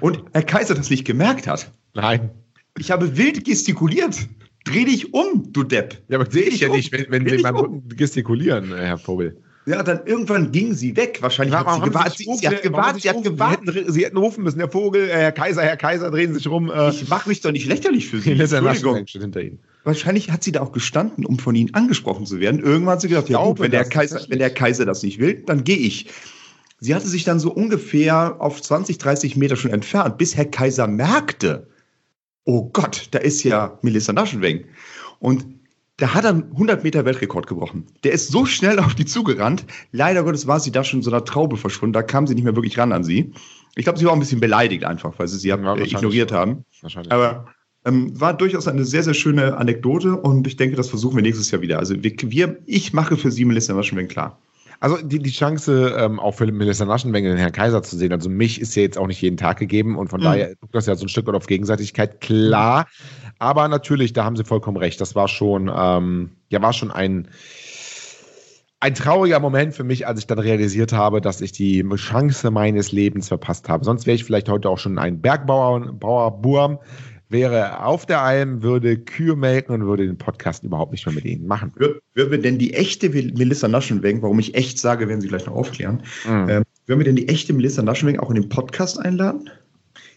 [SPEAKER 3] Und Herr Kaiser das nicht gemerkt hat.
[SPEAKER 2] Nein.
[SPEAKER 3] Ich habe wild gestikuliert. Dreh dich um, du Depp.
[SPEAKER 2] Ja, aber sehe ich ja
[SPEAKER 3] um.
[SPEAKER 2] nicht, wenn, wenn
[SPEAKER 3] Dreh
[SPEAKER 2] Sie
[SPEAKER 3] dich
[SPEAKER 2] beim
[SPEAKER 3] um.
[SPEAKER 2] Rücken gestikulieren, äh, Herr Vogel.
[SPEAKER 3] Ja, dann irgendwann ging sie weg. Wahrscheinlich hat sie gewartet. Sie, sie hat gewartet, sie hat gewartet.
[SPEAKER 2] Sie hätten, Sie hätten rufen müssen, Herr Vogel, äh, Herr Kaiser, Herr Kaiser, drehen Sie sich rum. Äh,
[SPEAKER 3] Ich mache mich doch nicht lächerlich für sie. Entschuldigung.
[SPEAKER 2] Hinter Ihnen.
[SPEAKER 3] Wahrscheinlich hat sie da auch gestanden, um von ihnen angesprochen zu werden. Irgendwann hat sie gedacht, ja gut, wenn der, Kaiser, wenn der Kaiser das nicht will, dann gehe ich. Sie hatte sich dann so ungefähr auf 20, 30 Meter schon entfernt, bis Herr Kaiser merkte, oh Gott, da ist ja Melissa Naschenweng. Und da hat er einen 100 Meter Weltrekord gebrochen. Der ist so schnell auf die zugerannt. Leider Gottes war sie da schon in so einer Traube verschwunden. Da kam sie nicht mehr wirklich ran an sie. Ich glaube, sie war auch ein bisschen beleidigt einfach, weil sie sie
[SPEAKER 2] Ja,
[SPEAKER 3] äh, ignoriert haben.
[SPEAKER 2] Wahrscheinlich.
[SPEAKER 3] Aber ähm, war durchaus eine sehr, sehr schöne Anekdote und ich denke, das versuchen wir nächstes Jahr wieder. Also wir, wir ich mache für Sie Melissa Naschenweng klar.
[SPEAKER 2] Also die, die Chance, ähm, auch für Melissa Naschenwengel den Herrn Kaiser zu sehen, also mich ist ja jetzt auch nicht jeden Tag gegeben und von
[SPEAKER 3] Mhm.
[SPEAKER 2] daher guckt das ja so ein Stück weit auf Gegenseitigkeit, klar. Aber natürlich, da haben Sie vollkommen recht. Das war schon, ähm, ja, war schon ein, ein trauriger Moment für mich, als ich dann realisiert habe, dass ich die Chance meines Lebens verpasst habe. Sonst wäre ich vielleicht heute auch schon ein Bergbauer, Bauerburm, wäre auf der Alm, würde Kühe melken und würde den Podcast überhaupt nicht mehr mit Ihnen machen.
[SPEAKER 3] Würden wir denn die echte Melissa Naschenweng, warum ich echt sage, werden Sie gleich noch aufklären,
[SPEAKER 2] Mhm.
[SPEAKER 3] ähm, würden wir denn die echte Melissa Naschenweng auch in den Podcast einladen?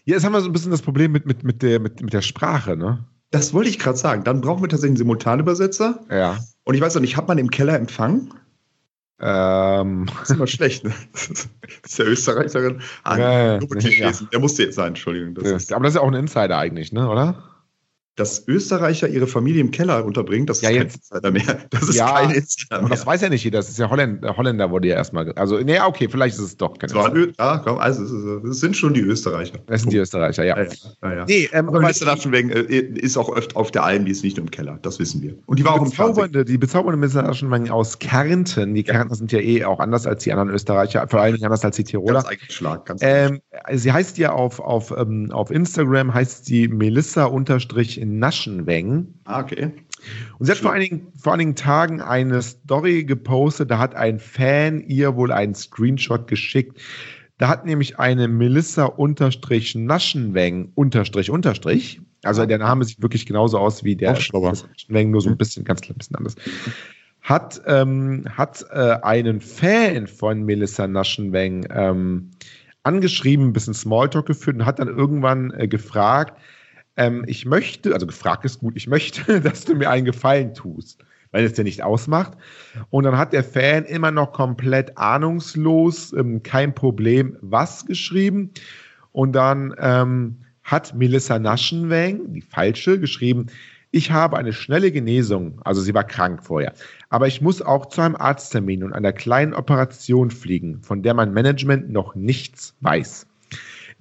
[SPEAKER 2] Ja, jetzt haben wir so ein bisschen das Problem mit, mit, mit, der, mit, mit der Sprache, ne?
[SPEAKER 3] Das wollte ich gerade sagen. Dann brauchen wir tatsächlich einen Simultanübersetzer.
[SPEAKER 2] Ja.
[SPEAKER 3] Und ich weiß noch nicht, hat man im Keller Empfang?
[SPEAKER 2] Ähm,
[SPEAKER 3] Das ist immer schlecht, ne? Das ist der Österreicherin. Ah,
[SPEAKER 2] Ja, ja.
[SPEAKER 3] Klischees. Der musste jetzt sein, Entschuldigung. Das ist,
[SPEAKER 2] aber das ist ja auch ein Insider eigentlich, ne, oder?
[SPEAKER 3] Dass Österreicher ihre Familie im Keller unterbringen, das ist
[SPEAKER 2] Ja,
[SPEAKER 3] kein
[SPEAKER 2] jetzt-
[SPEAKER 3] Insider mehr. Das ist
[SPEAKER 2] Ja,
[SPEAKER 3] kein Insider mehr.
[SPEAKER 2] das weiß ja nicht jeder. Das ist ja Holländer, Holländer wurde ja erstmal. Also, nee, okay, vielleicht ist es doch kein Insider.
[SPEAKER 3] Ja, komm, also es, ist, sind schon die Österreicher.
[SPEAKER 2] Das sind die Österreicher, ja.
[SPEAKER 3] Ja, ja, ja.
[SPEAKER 2] Nee, ähm,
[SPEAKER 3] Aber
[SPEAKER 2] aber
[SPEAKER 3] Melissa Naschenweng äh, ist auch öfter auf der Alm, die ist nicht im Keller, das wissen wir. Und die war auch im Fernsehen.
[SPEAKER 2] bezaubernde, die bezaubernde Melissa Aschenwang aus Kärnten. Die Kärntner sind ja eh auch anders als die anderen Österreicher, vor Dingen anders als die Tiroler.
[SPEAKER 3] Ganz Schlag, ganz
[SPEAKER 2] Ähm, sie heißt ja auf, auf, ähm, auf Instagram heißt sie Melissa-Naschenweng.
[SPEAKER 3] Ah, okay.
[SPEAKER 2] Und sie hat vor einigen, vor einigen Tagen eine Story gepostet, da hat ein Fan ihr wohl einen Screenshot geschickt. Da hat nämlich eine Melissa unterstrich Naschenweng unterstrich unterstrich. Also der Name sieht wirklich genauso aus wie der Naschenweng, nur so ein bisschen, ganz klein bisschen anders. Hat, ähm, hat äh, einen Fan von Melissa Naschenweng ähm, angeschrieben, ein bisschen Smalltalk geführt und hat dann irgendwann äh, gefragt, ähm, ich möchte, also gefragt ist gut, ich möchte, dass du mir einen Gefallen tust, weil es dir nicht ausmacht. Und dann hat der Fan immer noch komplett ahnungslos, ähm, kein Problem, was geschrieben. Und dann ähm, hat Melissa Naschenweng, die falsche, geschrieben, ich habe eine schnelle Genesung, also sie war krank vorher, aber ich muss auch zu einem Arzttermin und einer kleinen Operation fliegen, von der mein Management noch nichts weiß.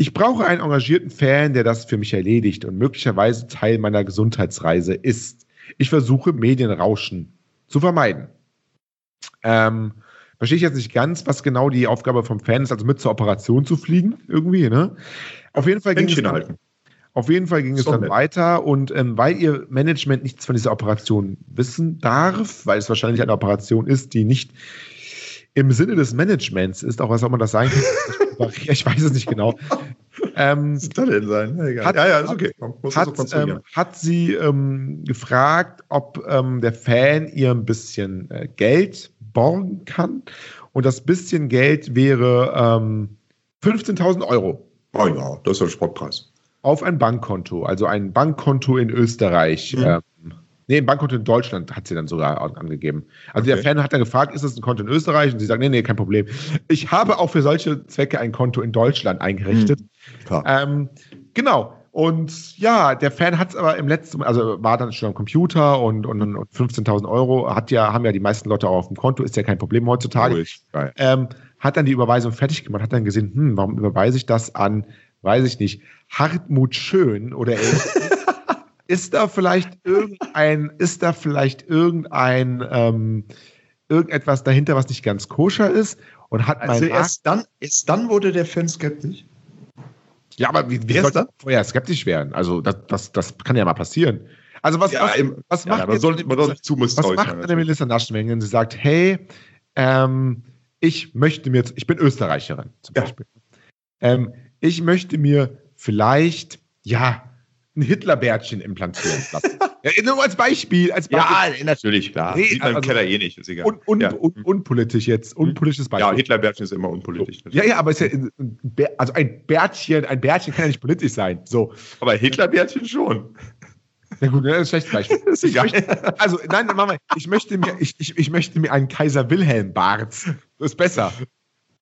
[SPEAKER 2] Ich brauche einen engagierten Fan, der das für mich erledigt und möglicherweise Teil meiner Gesundheitsreise ist. Ich versuche Medienrauschen zu vermeiden. Ähm, verstehe ich jetzt nicht ganz, was genau die Aufgabe vom Fan ist, also mit zur Operation zu fliegen, irgendwie, ne? Auf jeden Fall ging es
[SPEAKER 3] halten.
[SPEAKER 2] auf jeden Fall ging es
[SPEAKER 3] So
[SPEAKER 2] dann
[SPEAKER 3] nett.
[SPEAKER 2] weiter und ähm, weil ihr Management nichts von dieser Operation wissen darf, weil es wahrscheinlich eine Operation ist, die nicht im Sinne des Managements ist, auch was auch immer das sein kann, ich, weiß es nicht genau. Ähm,
[SPEAKER 3] Was soll denn sein? Ja, egal.
[SPEAKER 2] Hat-
[SPEAKER 3] ja, ja, ist okay. Man das
[SPEAKER 2] hat, ähm, hat sie ähm, gefragt, ob ähm, der Fan ihr ein bisschen äh, Geld borgen kann. Und das bisschen Geld wäre ähm, 15.000 Euro
[SPEAKER 3] oh ja, das ist ein Sportpreis.
[SPEAKER 2] auf ein Bankkonto, also ein Bankkonto in Österreich.
[SPEAKER 3] Mhm.
[SPEAKER 2] Nee, ein Bankkonto in Deutschland hat sie dann sogar an- angegeben. Also der
[SPEAKER 3] Okay.
[SPEAKER 2] Fan hat dann gefragt, ist das ein Konto in Österreich? Und sie sagt, nee, nee, kein Problem. Ich habe auch für solche Zwecke ein Konto in Deutschland eingerichtet.
[SPEAKER 3] Klar.
[SPEAKER 2] Ähm, genau. Und ja, der Fan hat es aber im letzten, also war dann schon am Computer und, und, und 15.000 Euro hat ja, haben ja die meisten Leute auch auf dem Konto, ist ja kein Problem heutzutage.
[SPEAKER 3] Geil.
[SPEAKER 2] Ähm, hat dann die Überweisung fertig gemacht, hat dann gesehen, hm, warum überweise ich das an, weiß ich nicht, Hartmut Schön oder ähnliches. ist da vielleicht irgendein, ist da vielleicht irgendein, ähm, irgendetwas dahinter, was nicht ganz koscher ist? Und hat
[SPEAKER 3] Also
[SPEAKER 2] mein
[SPEAKER 3] erst dann, erst dann wurde der Fan skeptisch.
[SPEAKER 2] Ja, aber wie, wie soll
[SPEAKER 3] das?
[SPEAKER 2] vorher skeptisch werden? Also, das, das, das kann ja mal passieren. Also, was, was,
[SPEAKER 3] im-
[SPEAKER 2] was
[SPEAKER 3] ja,
[SPEAKER 2] macht
[SPEAKER 3] aber
[SPEAKER 2] jetzt,
[SPEAKER 3] sollte man doch zu
[SPEAKER 2] was macht
[SPEAKER 3] sein,
[SPEAKER 2] eine Melissa Naschenweng, wenn sie sagt, hey, ähm, ich möchte mir jetzt, ich bin Österreicherin zum
[SPEAKER 3] Ja.
[SPEAKER 2] Beispiel. Ähm, ich möchte mir vielleicht, ja, ein Hitlerbärtchen implantieren lassen. ja, nur als Beispiel, als Beispiel.
[SPEAKER 3] Ja, natürlich, klar.
[SPEAKER 2] Nee,
[SPEAKER 3] Sieht man im
[SPEAKER 2] also-
[SPEAKER 3] Keller eh nicht, ist egal.
[SPEAKER 2] Un, un,
[SPEAKER 3] ja.
[SPEAKER 2] un, unpolitisch jetzt, unpolitisches
[SPEAKER 3] ja,
[SPEAKER 2] Beispiel.
[SPEAKER 3] Hitlerbärtchen ist immer unpolitisch.
[SPEAKER 2] ja, ja, aber ist ja, also ein Bärtchen, ein Bärtchen kann ja nicht politisch sein. So.
[SPEAKER 3] Aber Hitlerbärtchen schon.
[SPEAKER 2] Na gut, das ist ein schlechtes Beispiel.
[SPEAKER 3] Ist egal.
[SPEAKER 2] Möchte, also, nein, nein, Mama, ich möchte mir, ich, ich, ich möchte mir einen Kaiser Wilhelm Bart. Das ist besser.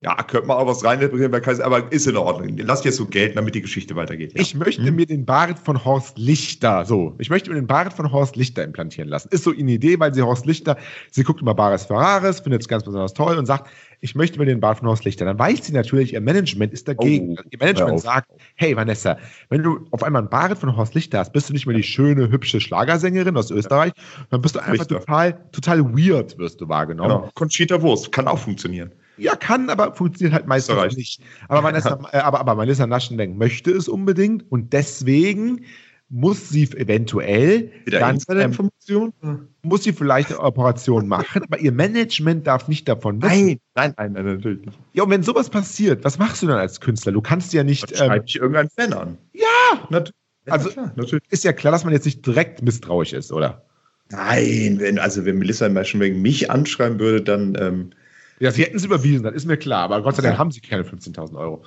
[SPEAKER 3] Ja, könnte man auch was Kaiser, aber ist in Ordnung. Lass jetzt so gelten, damit die Geschichte weitergeht. Ja.
[SPEAKER 2] Ich möchte
[SPEAKER 3] Hm?
[SPEAKER 2] mir den Bart von Horst Lichter, so, ich möchte mir den Bart von Horst Lichter implantieren lassen. Ist so eine Idee, weil sie Horst Lichter, sie guckt immer Bares Ferraris, findet es ganz besonders toll und sagt, ich möchte mir den Bart von Horst Lichter. Dann weiß sie natürlich, ihr Management ist dagegen.
[SPEAKER 3] Oh,
[SPEAKER 2] ihr Management sagt, hey Vanessa, wenn du auf einmal einen Bart von Horst Lichter hast, bist du nicht mehr die schöne, hübsche Schlagersängerin aus Österreich, dann bist du einfach
[SPEAKER 3] Richter.
[SPEAKER 2] total, total weird, wirst du wahrgenommen.
[SPEAKER 3] Genau. Conchita Wurst kann auch funktionieren.
[SPEAKER 2] Ja, kann, aber funktioniert halt meistens
[SPEAKER 3] Österreich.
[SPEAKER 2] nicht. Aber Vanessa, äh, aber, aber Vanessa Naschenweng möchte es unbedingt und deswegen muss sie eventuell
[SPEAKER 3] Wieder
[SPEAKER 2] dann,
[SPEAKER 3] Insider-
[SPEAKER 2] ähm, muss sie vielleicht eine Operation machen, aber ihr Management darf nicht davon wissen.
[SPEAKER 3] Nein, nein, nein, nein, natürlich nicht.
[SPEAKER 2] Ja, und wenn sowas passiert, was machst du dann als Künstler? Du kannst ja nicht,
[SPEAKER 3] Dann
[SPEAKER 2] ähm,
[SPEAKER 3] schreibt dich irgendein Fan an.
[SPEAKER 2] Ja!
[SPEAKER 3] Nat ja
[SPEAKER 2] Also-
[SPEAKER 3] klar, natürlich.
[SPEAKER 2] ist ja klar, dass man jetzt nicht direkt misstrauisch ist, oder?
[SPEAKER 3] Nein, wenn, also wenn Melissa Maschenwegen mich anschreiben würde, dann ähm,
[SPEAKER 2] Ja, sie hätten es überwiesen, das ist mir klar, aber Gott sei Dank haben sie keine 15.000 Euro.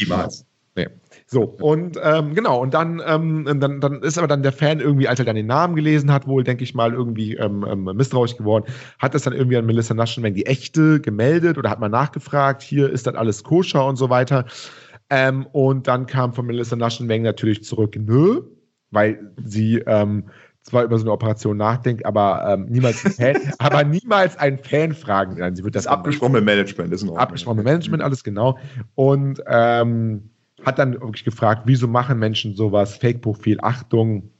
[SPEAKER 3] niemals.
[SPEAKER 2] Nee. So, und ähm, genau, und dann, ähm, dann, dann ist aber dann der Fan irgendwie, als er dann den Namen gelesen hat, wohl, denke ich mal, irgendwie ähm, ähm, misstrauisch geworden, hat das dann irgendwie an Melissa Naschenweng die echte gemeldet oder hat mal nachgefragt, hier ist das alles koscher und so weiter. Ähm, und dann kam von Melissa Naschenweng natürlich zurück, nö, weil sie ähm, zwar über so eine Operation nachdenkt, aber ähm, niemals ein Fan, aber niemals einen Fan fragen. Nein, sie wird
[SPEAKER 3] Das
[SPEAKER 2] das
[SPEAKER 3] ist abgesprochen mit Management, ist in Ordnung.
[SPEAKER 2] abgesprochen mit Management, alles genau. Und ähm, hat dann wirklich gefragt, wieso machen Menschen sowas? Fake-Profil, Achtung.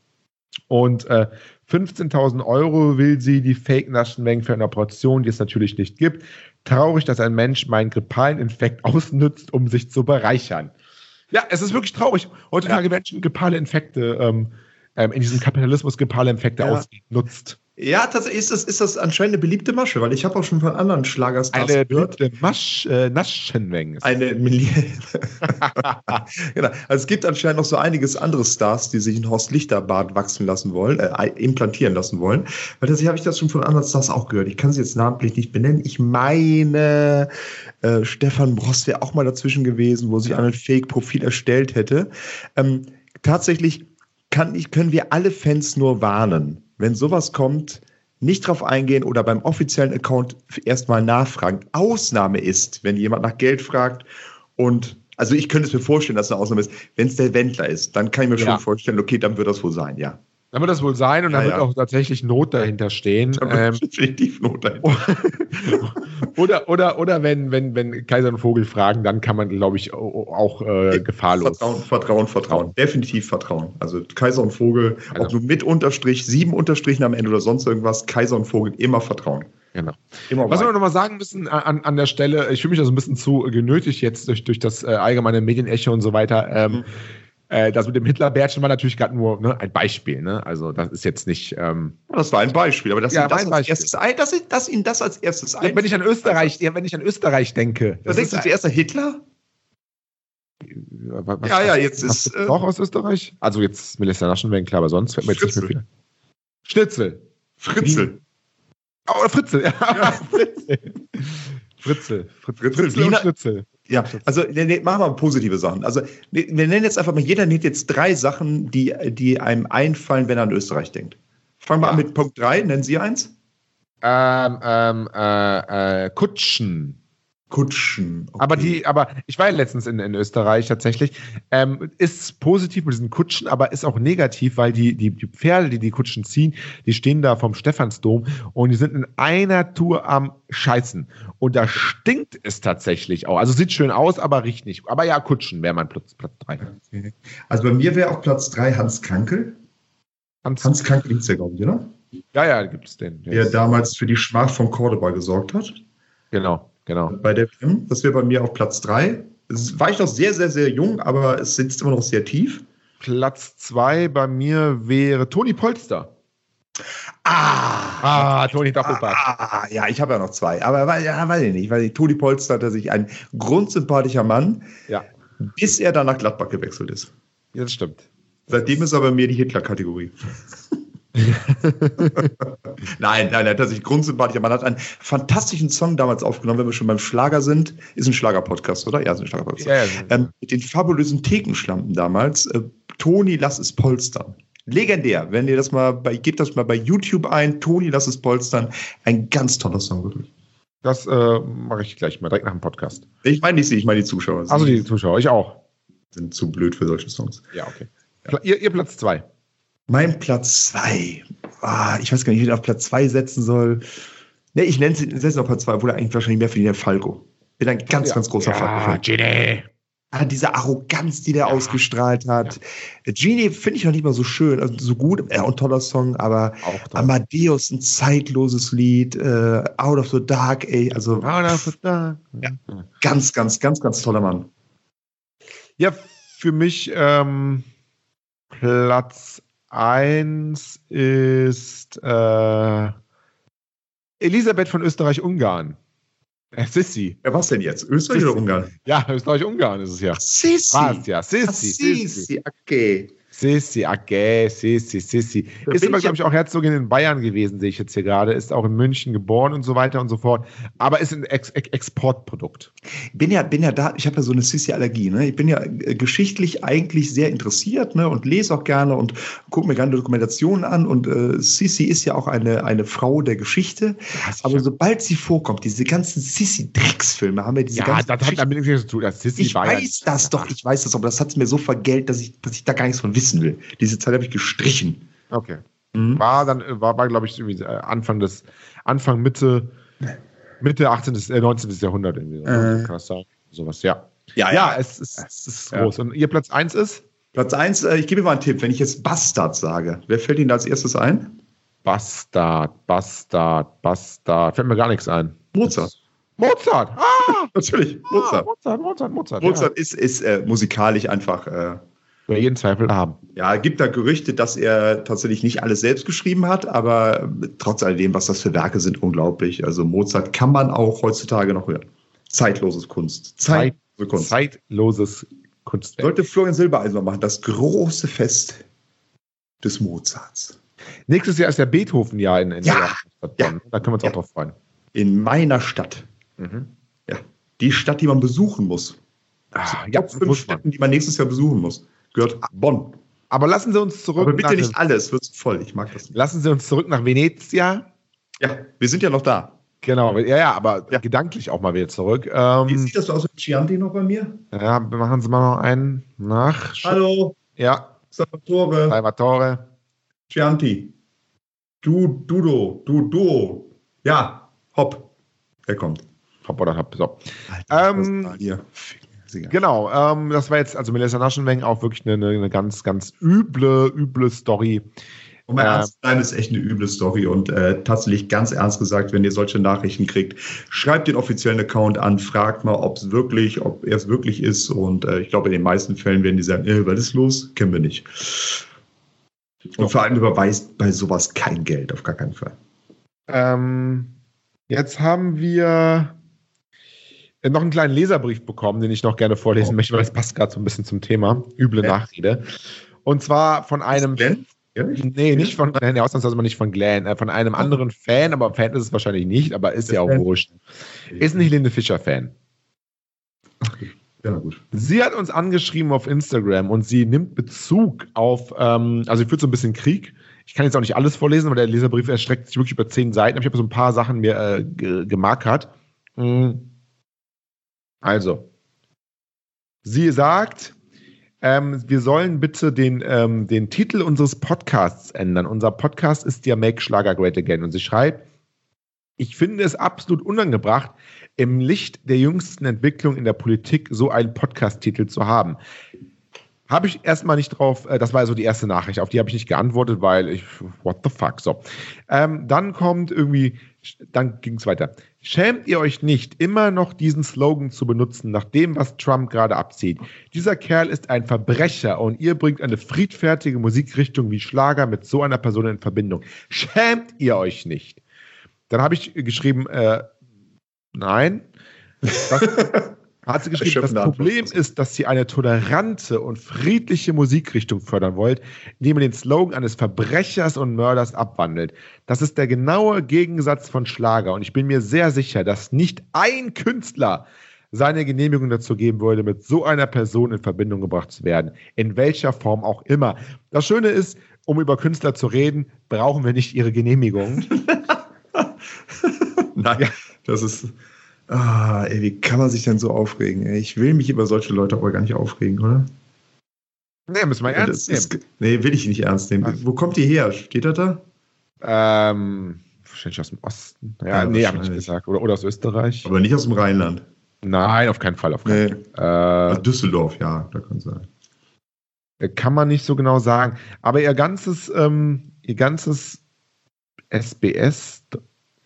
[SPEAKER 2] Und äh, 15.000 Euro will sie die Fake-Naschenmengen für eine Operation, die es natürlich nicht gibt. Traurig, dass ein Mensch meinen grippalen Infekt ausnützt, um sich zu bereichern. Ja, es ist wirklich traurig. Heutzutage Menschen grippale Infekte, ähm, ähm, in diesem Kapitalismus grippale Infekte
[SPEAKER 3] Ja.
[SPEAKER 2] ausnutzt.
[SPEAKER 3] Ja, tatsächlich ist das, ist das anscheinend eine beliebte Masche, weil ich habe auch schon von anderen Schlagerstars
[SPEAKER 2] Eine
[SPEAKER 3] gehört.
[SPEAKER 2] beliebte Masch, äh, Naschenmengen.
[SPEAKER 3] Eine Million. genau. Also es gibt anscheinend noch so einiges andere Stars, die sich ein Horst Lichter Bart wachsen lassen wollen, äh, implantieren lassen wollen. Weil tatsächlich habe ich das schon von anderen Stars auch gehört. Ich kann sie jetzt namentlich nicht benennen. Ich meine, äh, Stefan Bross wäre auch mal dazwischen gewesen, wo sich ein Fake-Profil erstellt hätte. Ähm, tatsächlich kann ich, können wir alle Fans nur warnen, wenn sowas kommt, nicht drauf eingehen oder beim offiziellen Account erstmal nachfragen. Ausnahme ist, wenn jemand nach Geld fragt und also ich könnte es mir vorstellen, dass es eine Ausnahme ist. Wenn es der Wendler ist, dann kann ich mir
[SPEAKER 2] Ja.
[SPEAKER 3] schon vorstellen, okay, dann wird das wohl sein, ja.
[SPEAKER 2] Dann wird das wohl sein und dann
[SPEAKER 3] Ja,
[SPEAKER 2] wird
[SPEAKER 3] ja.
[SPEAKER 2] auch tatsächlich Not dahinter stehen.
[SPEAKER 3] Da
[SPEAKER 2] Ähm,
[SPEAKER 3] definitiv Not dahinter.
[SPEAKER 2] oder, oder, oder wenn, wenn, wenn Kaiser und Vogel fragen, dann kann man, glaube ich, au- auch äh, gefahrlos.
[SPEAKER 3] Vertrauen, Vertrauen, Vertrauen. Definitiv Vertrauen. Also Kaiser und Vogel, ob
[SPEAKER 2] Also-
[SPEAKER 3] du mit Unterstrich, sieben Unterstrichen am Ende oder sonst irgendwas, Kaiser und Vogel immer Vertrauen.
[SPEAKER 2] Genau.
[SPEAKER 3] Immer
[SPEAKER 2] Was wir
[SPEAKER 3] weiter.
[SPEAKER 2] noch mal sagen müssen an, an der Stelle, ich fühle mich da so ein bisschen zu genötigt jetzt durch, durch das äh, allgemeine Medienecho und so weiter. Ähm,
[SPEAKER 3] Mhm.
[SPEAKER 2] Äh, das mit dem Hitlerbärtchen war natürlich gerade nur ne, ein Beispiel. Ne? Also das ist jetzt nicht. Ähm,
[SPEAKER 3] Das war ein Beispiel, aber dass,
[SPEAKER 2] Ja,
[SPEAKER 3] das
[SPEAKER 2] Beispiel.
[SPEAKER 3] erstes, ein- dass, ihn- dass ihn das als erstes ein.
[SPEAKER 2] wenn ich an Österreich, ja, wenn ich an Österreich denke,
[SPEAKER 3] Da denkst du
[SPEAKER 2] ist-
[SPEAKER 3] zuerst an Hitler?
[SPEAKER 2] was, was,
[SPEAKER 3] Ja, ja, jetzt
[SPEAKER 2] was
[SPEAKER 3] ist, äh,
[SPEAKER 2] noch aus Österreich? Also jetzt Melissa Naschenweng, klar, aber sonst fällt mir jetzt nicht mehr viel. Schnitzel.
[SPEAKER 3] Fritzel.
[SPEAKER 2] Oh, Fritzel, ja. Fritzel. Fritzel. Fritzel. Fritzel und
[SPEAKER 3] Wiener-
[SPEAKER 2] Schnitzel.
[SPEAKER 3] Ja, also nee, nee, machen wir mal positive Sachen. Also nee, wir nennen jetzt einfach mal, jeder nennt jetzt drei Sachen, die, die einem einfallen, wenn er an Österreich denkt. Fangen wir
[SPEAKER 2] Ja.
[SPEAKER 3] an mit Punkt drei. Nennen Sie eins?
[SPEAKER 2] Ähm, ähm, äh, äh, Kutschen.
[SPEAKER 3] Kutschen. Okay.
[SPEAKER 2] Aber die, aber ich war ja letztens in, in Österreich tatsächlich. Ähm, ist positiv mit diesen Kutschen, aber ist auch negativ, weil die, die, die Pferde, die die Kutschen ziehen, die stehen da vom Stephansdom und die sind in einer Tour am Scheißen. Und da stinkt es tatsächlich auch. Also sieht schön aus, aber riecht nicht. Aber ja, Kutschen wäre mein Platz, Platz drei.
[SPEAKER 3] Also bei mir wäre auf Platz drei Hans Krankel. Hans, Hans Kranke hieß der, glaube ich, oder?
[SPEAKER 2] Ja, ja, gibt es den.
[SPEAKER 3] Der damals für die Schmach von Cordoba gesorgt hat.
[SPEAKER 2] Genau, genau.
[SPEAKER 3] Bei der WM. Das wäre bei mir auf Platz 3. War ich noch sehr, sehr, sehr jung, aber es sitzt immer noch sehr tief.
[SPEAKER 2] Platz 2 bei mir wäre Toni Polster.
[SPEAKER 3] Ah, ah Toni Doppelpack. Ah, ja, ich habe ja noch zwei. Aber ja, weiß ich nicht, weil Toni Polster hatte sich ein grundsympathischer Mann,
[SPEAKER 2] ja.
[SPEAKER 3] bis er dann nach Gladbach gewechselt ist.
[SPEAKER 2] Ja, das stimmt.
[SPEAKER 3] Seitdem ist aber mehr die Hitler-Kategorie. nein, nein, er hat sich grundsympathischer. Man hat einen fantastischen Song damals aufgenommen, wenn wir schon beim Schlager sind. Ist ein Schlager-Podcast, oder? Ja, ist ein Schlager-Podcast. Ja, ja. Ähm, mit den fabulösen Thekenschlampen damals. Äh, Toni, lass es polstern. Legendär. Wenn ihr das mal bei, gebt das mal bei YouTube ein, Toni, lass es polstern. Ein ganz toller Song, wirklich.
[SPEAKER 2] Das äh, mache ich gleich mal direkt nach dem Podcast.
[SPEAKER 3] Ich meine nicht sie, ich meine die Zuschauer.
[SPEAKER 2] Also die Zuschauer, ich auch.
[SPEAKER 3] Sind zu blöd für solche Songs.
[SPEAKER 2] Ja, okay. Ja. Ihr, ihr Platz zwei.
[SPEAKER 3] Mein Platz zwei. Ah, ich weiß gar nicht, wie ich ihn auf Platz zwei setzen soll. Ne, ich nenne es auf Platz zwei, obwohl er eigentlich wahrscheinlich mehr für den Falco. Bin ein ganz, ja. ganz großer ja, Falco. Genie. Ah, diese Arroganz, die der ja. ausgestrahlt hat. Ja. Genie finde ich noch nicht mal so schön, also so gut, ja, und toller Song, aber Amadeus, ein zeitloses Lied, äh, Out of the Dark, ey, also. Out of the Dark. Ja, ganz, ganz, ganz, ganz toller Mann.
[SPEAKER 2] Ja, für mich ähm, Platz 1 ist äh, Elisabeth von Österreich-Ungarn.
[SPEAKER 3] Sissi. Ja, was denn jetzt? Österreich Sissi. oder Ungarn?
[SPEAKER 2] Ja, Österreich-Ungarn ist es ja.
[SPEAKER 3] Sissi. Was,
[SPEAKER 2] ja. Sissi.
[SPEAKER 3] Sissi, okay.
[SPEAKER 2] Sissi, okay, Sissi, Sissi. Ist immer, glaube ich, auch Herzogin in Bayern gewesen, sehe ich jetzt hier gerade. Ist auch in München geboren und so weiter und so fort. Aber ist ein Ex Ex Exportprodukt.
[SPEAKER 3] Bin ja, bin ja da, ich habe ja so eine Sissi-Allergie. Ne? Ich bin ja äh, geschichtlich eigentlich sehr interessiert ne? und lese auch gerne und gucke mir gerne Dokumentationen an. Und äh, Sissi ist ja auch eine, eine Frau der Geschichte. Aber sobald sie vorkommt, diese ganzen Sissi-Drecksfilme haben ja diese
[SPEAKER 2] ja,
[SPEAKER 3] ganzen.
[SPEAKER 2] Ja, das hat damit nichts zu tun. Das
[SPEAKER 3] Sissi ich weiß ja, das doch, ich weiß das, aber das hat es mir so vergelt, dass ich, dass ich da gar nichts von wissen wissen will. Diese Zeit habe ich gestrichen.
[SPEAKER 2] Okay. Mhm. War dann, war, war glaube ich, irgendwie äh, Anfang des, Anfang, Mitte, Mitte 18. Äh, 19. Jahrhundert irgendwie. Äh. Kann das sein? Sowas, ja.
[SPEAKER 3] Ja, ja, ja es
[SPEAKER 2] ist, es ist ja. groß. Und ihr Platz 1 ist?
[SPEAKER 3] Platz 1, äh, ich gebe mal einen Tipp, wenn ich jetzt Bastard sage, wer fällt Ihnen als erstes ein?
[SPEAKER 2] Bastard, Bastard, Bastard. Fällt mir gar nichts ein.
[SPEAKER 3] Mozart.
[SPEAKER 2] Mozart!
[SPEAKER 3] Ah! Natürlich, Mozart. Ah,
[SPEAKER 2] Mozart, Mozart, Mozart.
[SPEAKER 3] Mozart ja. ist, ist äh, musikalisch einfach äh,
[SPEAKER 2] über jeden Zweifel haben.
[SPEAKER 3] Ja, gibt da Gerüchte, dass er tatsächlich nicht alles selbst geschrieben hat, aber trotz alledem, was das für Werke sind, unglaublich. Also Mozart kann man auch heutzutage noch hören. Zeitloses Kunst.
[SPEAKER 2] Zeitlose Kunst. Zeitloses Kunstwerk.
[SPEAKER 3] Sollte Florian Silbereisen machen, das große Fest des Mozarts.
[SPEAKER 2] Nächstes Jahr ist ja Beethoven-Jahr in, in
[SPEAKER 3] ja,
[SPEAKER 2] ja, Da können wir uns ja. auch drauf freuen.
[SPEAKER 3] In meiner Stadt. Mhm. Ja. Die Stadt, die man besuchen muss.
[SPEAKER 2] Ah, ja,
[SPEAKER 3] fünf Städten, die man nächstes Jahr besuchen muss gehört Bonn.
[SPEAKER 2] Aber lassen Sie uns zurück. Aber
[SPEAKER 3] bitte nicht alles, wird voll. Ich mag das nicht.
[SPEAKER 2] Lassen Sie uns zurück nach Venezia.
[SPEAKER 3] Ja, wir sind ja noch da.
[SPEAKER 2] Genau, ja, ja, aber ja. gedanklich auch mal wieder zurück. Ähm,
[SPEAKER 3] Wie sieht das aus mit Chianti noch bei mir?
[SPEAKER 2] Ja, machen Sie mal noch einen nach.
[SPEAKER 3] Hallo.
[SPEAKER 2] Ja.
[SPEAKER 3] Salvatore.
[SPEAKER 2] Salvatore.
[SPEAKER 3] Chianti. Du, Dudo, du, Duo. Ja, hopp. Er kommt.
[SPEAKER 2] Hopp oder hopp. So. Alter, ähm, hier. Genau, ähm, das war jetzt, also Melissa Naschenweng auch wirklich eine, eine ganz, ganz üble, üble Story.
[SPEAKER 3] Um mal äh, ernst sein, ist echt eine üble Story und äh, tatsächlich ganz ernst gesagt, wenn ihr solche Nachrichten kriegt, schreibt den offiziellen Account an, fragt mal, ob es wirklich, ob er es wirklich ist und äh, ich glaube, in den meisten Fällen werden die sagen, äh, was ist los? Kennen wir nicht. Und vor allem überweist bei sowas kein Geld, auf gar keinen Fall.
[SPEAKER 2] Ähm, jetzt haben wir noch einen kleinen Leserbrief bekommen, den ich noch gerne vorlesen oh. möchte, weil das passt gerade so ein bisschen zum Thema. Üble ja. Nachrede. Und zwar von einem.
[SPEAKER 3] Glenn?
[SPEAKER 2] Nee, nicht von Glenn, ja, ausnahmsweise mal nicht von Glenn, äh, von einem anderen Fan, aber Fan ist es wahrscheinlich nicht, aber ist ja auch wurscht. Ist ein Helene Fischer-Fan.
[SPEAKER 3] Ja, gut.
[SPEAKER 2] Sie hat uns angeschrieben auf Instagram und sie nimmt Bezug auf, ähm, also sie führt so ein bisschen Krieg. Ich kann jetzt auch nicht alles vorlesen, aber der Leserbrief erstreckt sich wirklich über zehn Seiten. Aber ich habe so ein paar Sachen mir äh, gemarkert. Mhm. Also, sie sagt, ähm, wir sollen bitte den, ähm, den Titel unseres Podcasts ändern. Unser Podcast ist ja Make Schlager Great Again. Und sie schreibt, ich finde es absolut unangebracht, im Licht der jüngsten Entwicklung in der Politik so einen Podcast-Titel zu haben. Habe ich erstmal nicht drauf, äh, das war also die erste Nachricht, auf die habe ich nicht geantwortet, weil ich, what the fuck, so. Ähm, dann kommt irgendwie, dann ging es weiter. Schämt ihr euch nicht, immer noch diesen Slogan zu benutzen, nach dem, was Trump gerade abzieht? Dieser Kerl ist ein Verbrecher und ihr bringt eine friedfertige Musikrichtung wie Schlager mit so einer Person in Verbindung. Schämt ihr euch nicht? Dann habe ich geschrieben, äh, nein. Das, hat sie geschrieben, das Problem ist, dass sie eine tolerante und friedliche Musikrichtung fördern wollt, indem man den Slogan eines Verbrechers und Mörders abwandelt. Das ist der genaue Gegensatz von Schlager und ich bin mir sehr sicher, dass nicht ein Künstler seine Genehmigung dazu geben würde, mit so einer Person in Verbindung gebracht zu werden, in welcher Form auch immer. Das Schöne ist, um über Künstler zu reden, brauchen wir nicht ihre Genehmigung.
[SPEAKER 3] Nein, das ist Ah, ey, wie kann man sich denn so aufregen? Ey? Ich will mich über solche Leute aber gar nicht aufregen, oder?
[SPEAKER 2] Nee, müssen wir ernst nehmen. Ist,
[SPEAKER 3] nee, will ich nicht ernst nehmen. Also, Wo kommt die her? Steht das da?
[SPEAKER 2] Ähm, wahrscheinlich aus dem Osten. Ja, ja nee, habe ich nicht gesagt. Oder, oder aus Österreich.
[SPEAKER 3] Aber nicht aus dem Rheinland.
[SPEAKER 2] Nein, auf keinen Fall. Auf keinen
[SPEAKER 3] nee. Fall. Äh, Düsseldorf, ja, da kann sein.
[SPEAKER 2] Äh, kann man nicht so genau sagen. Aber ihr ganzes, ähm, ihr ganzes SBS,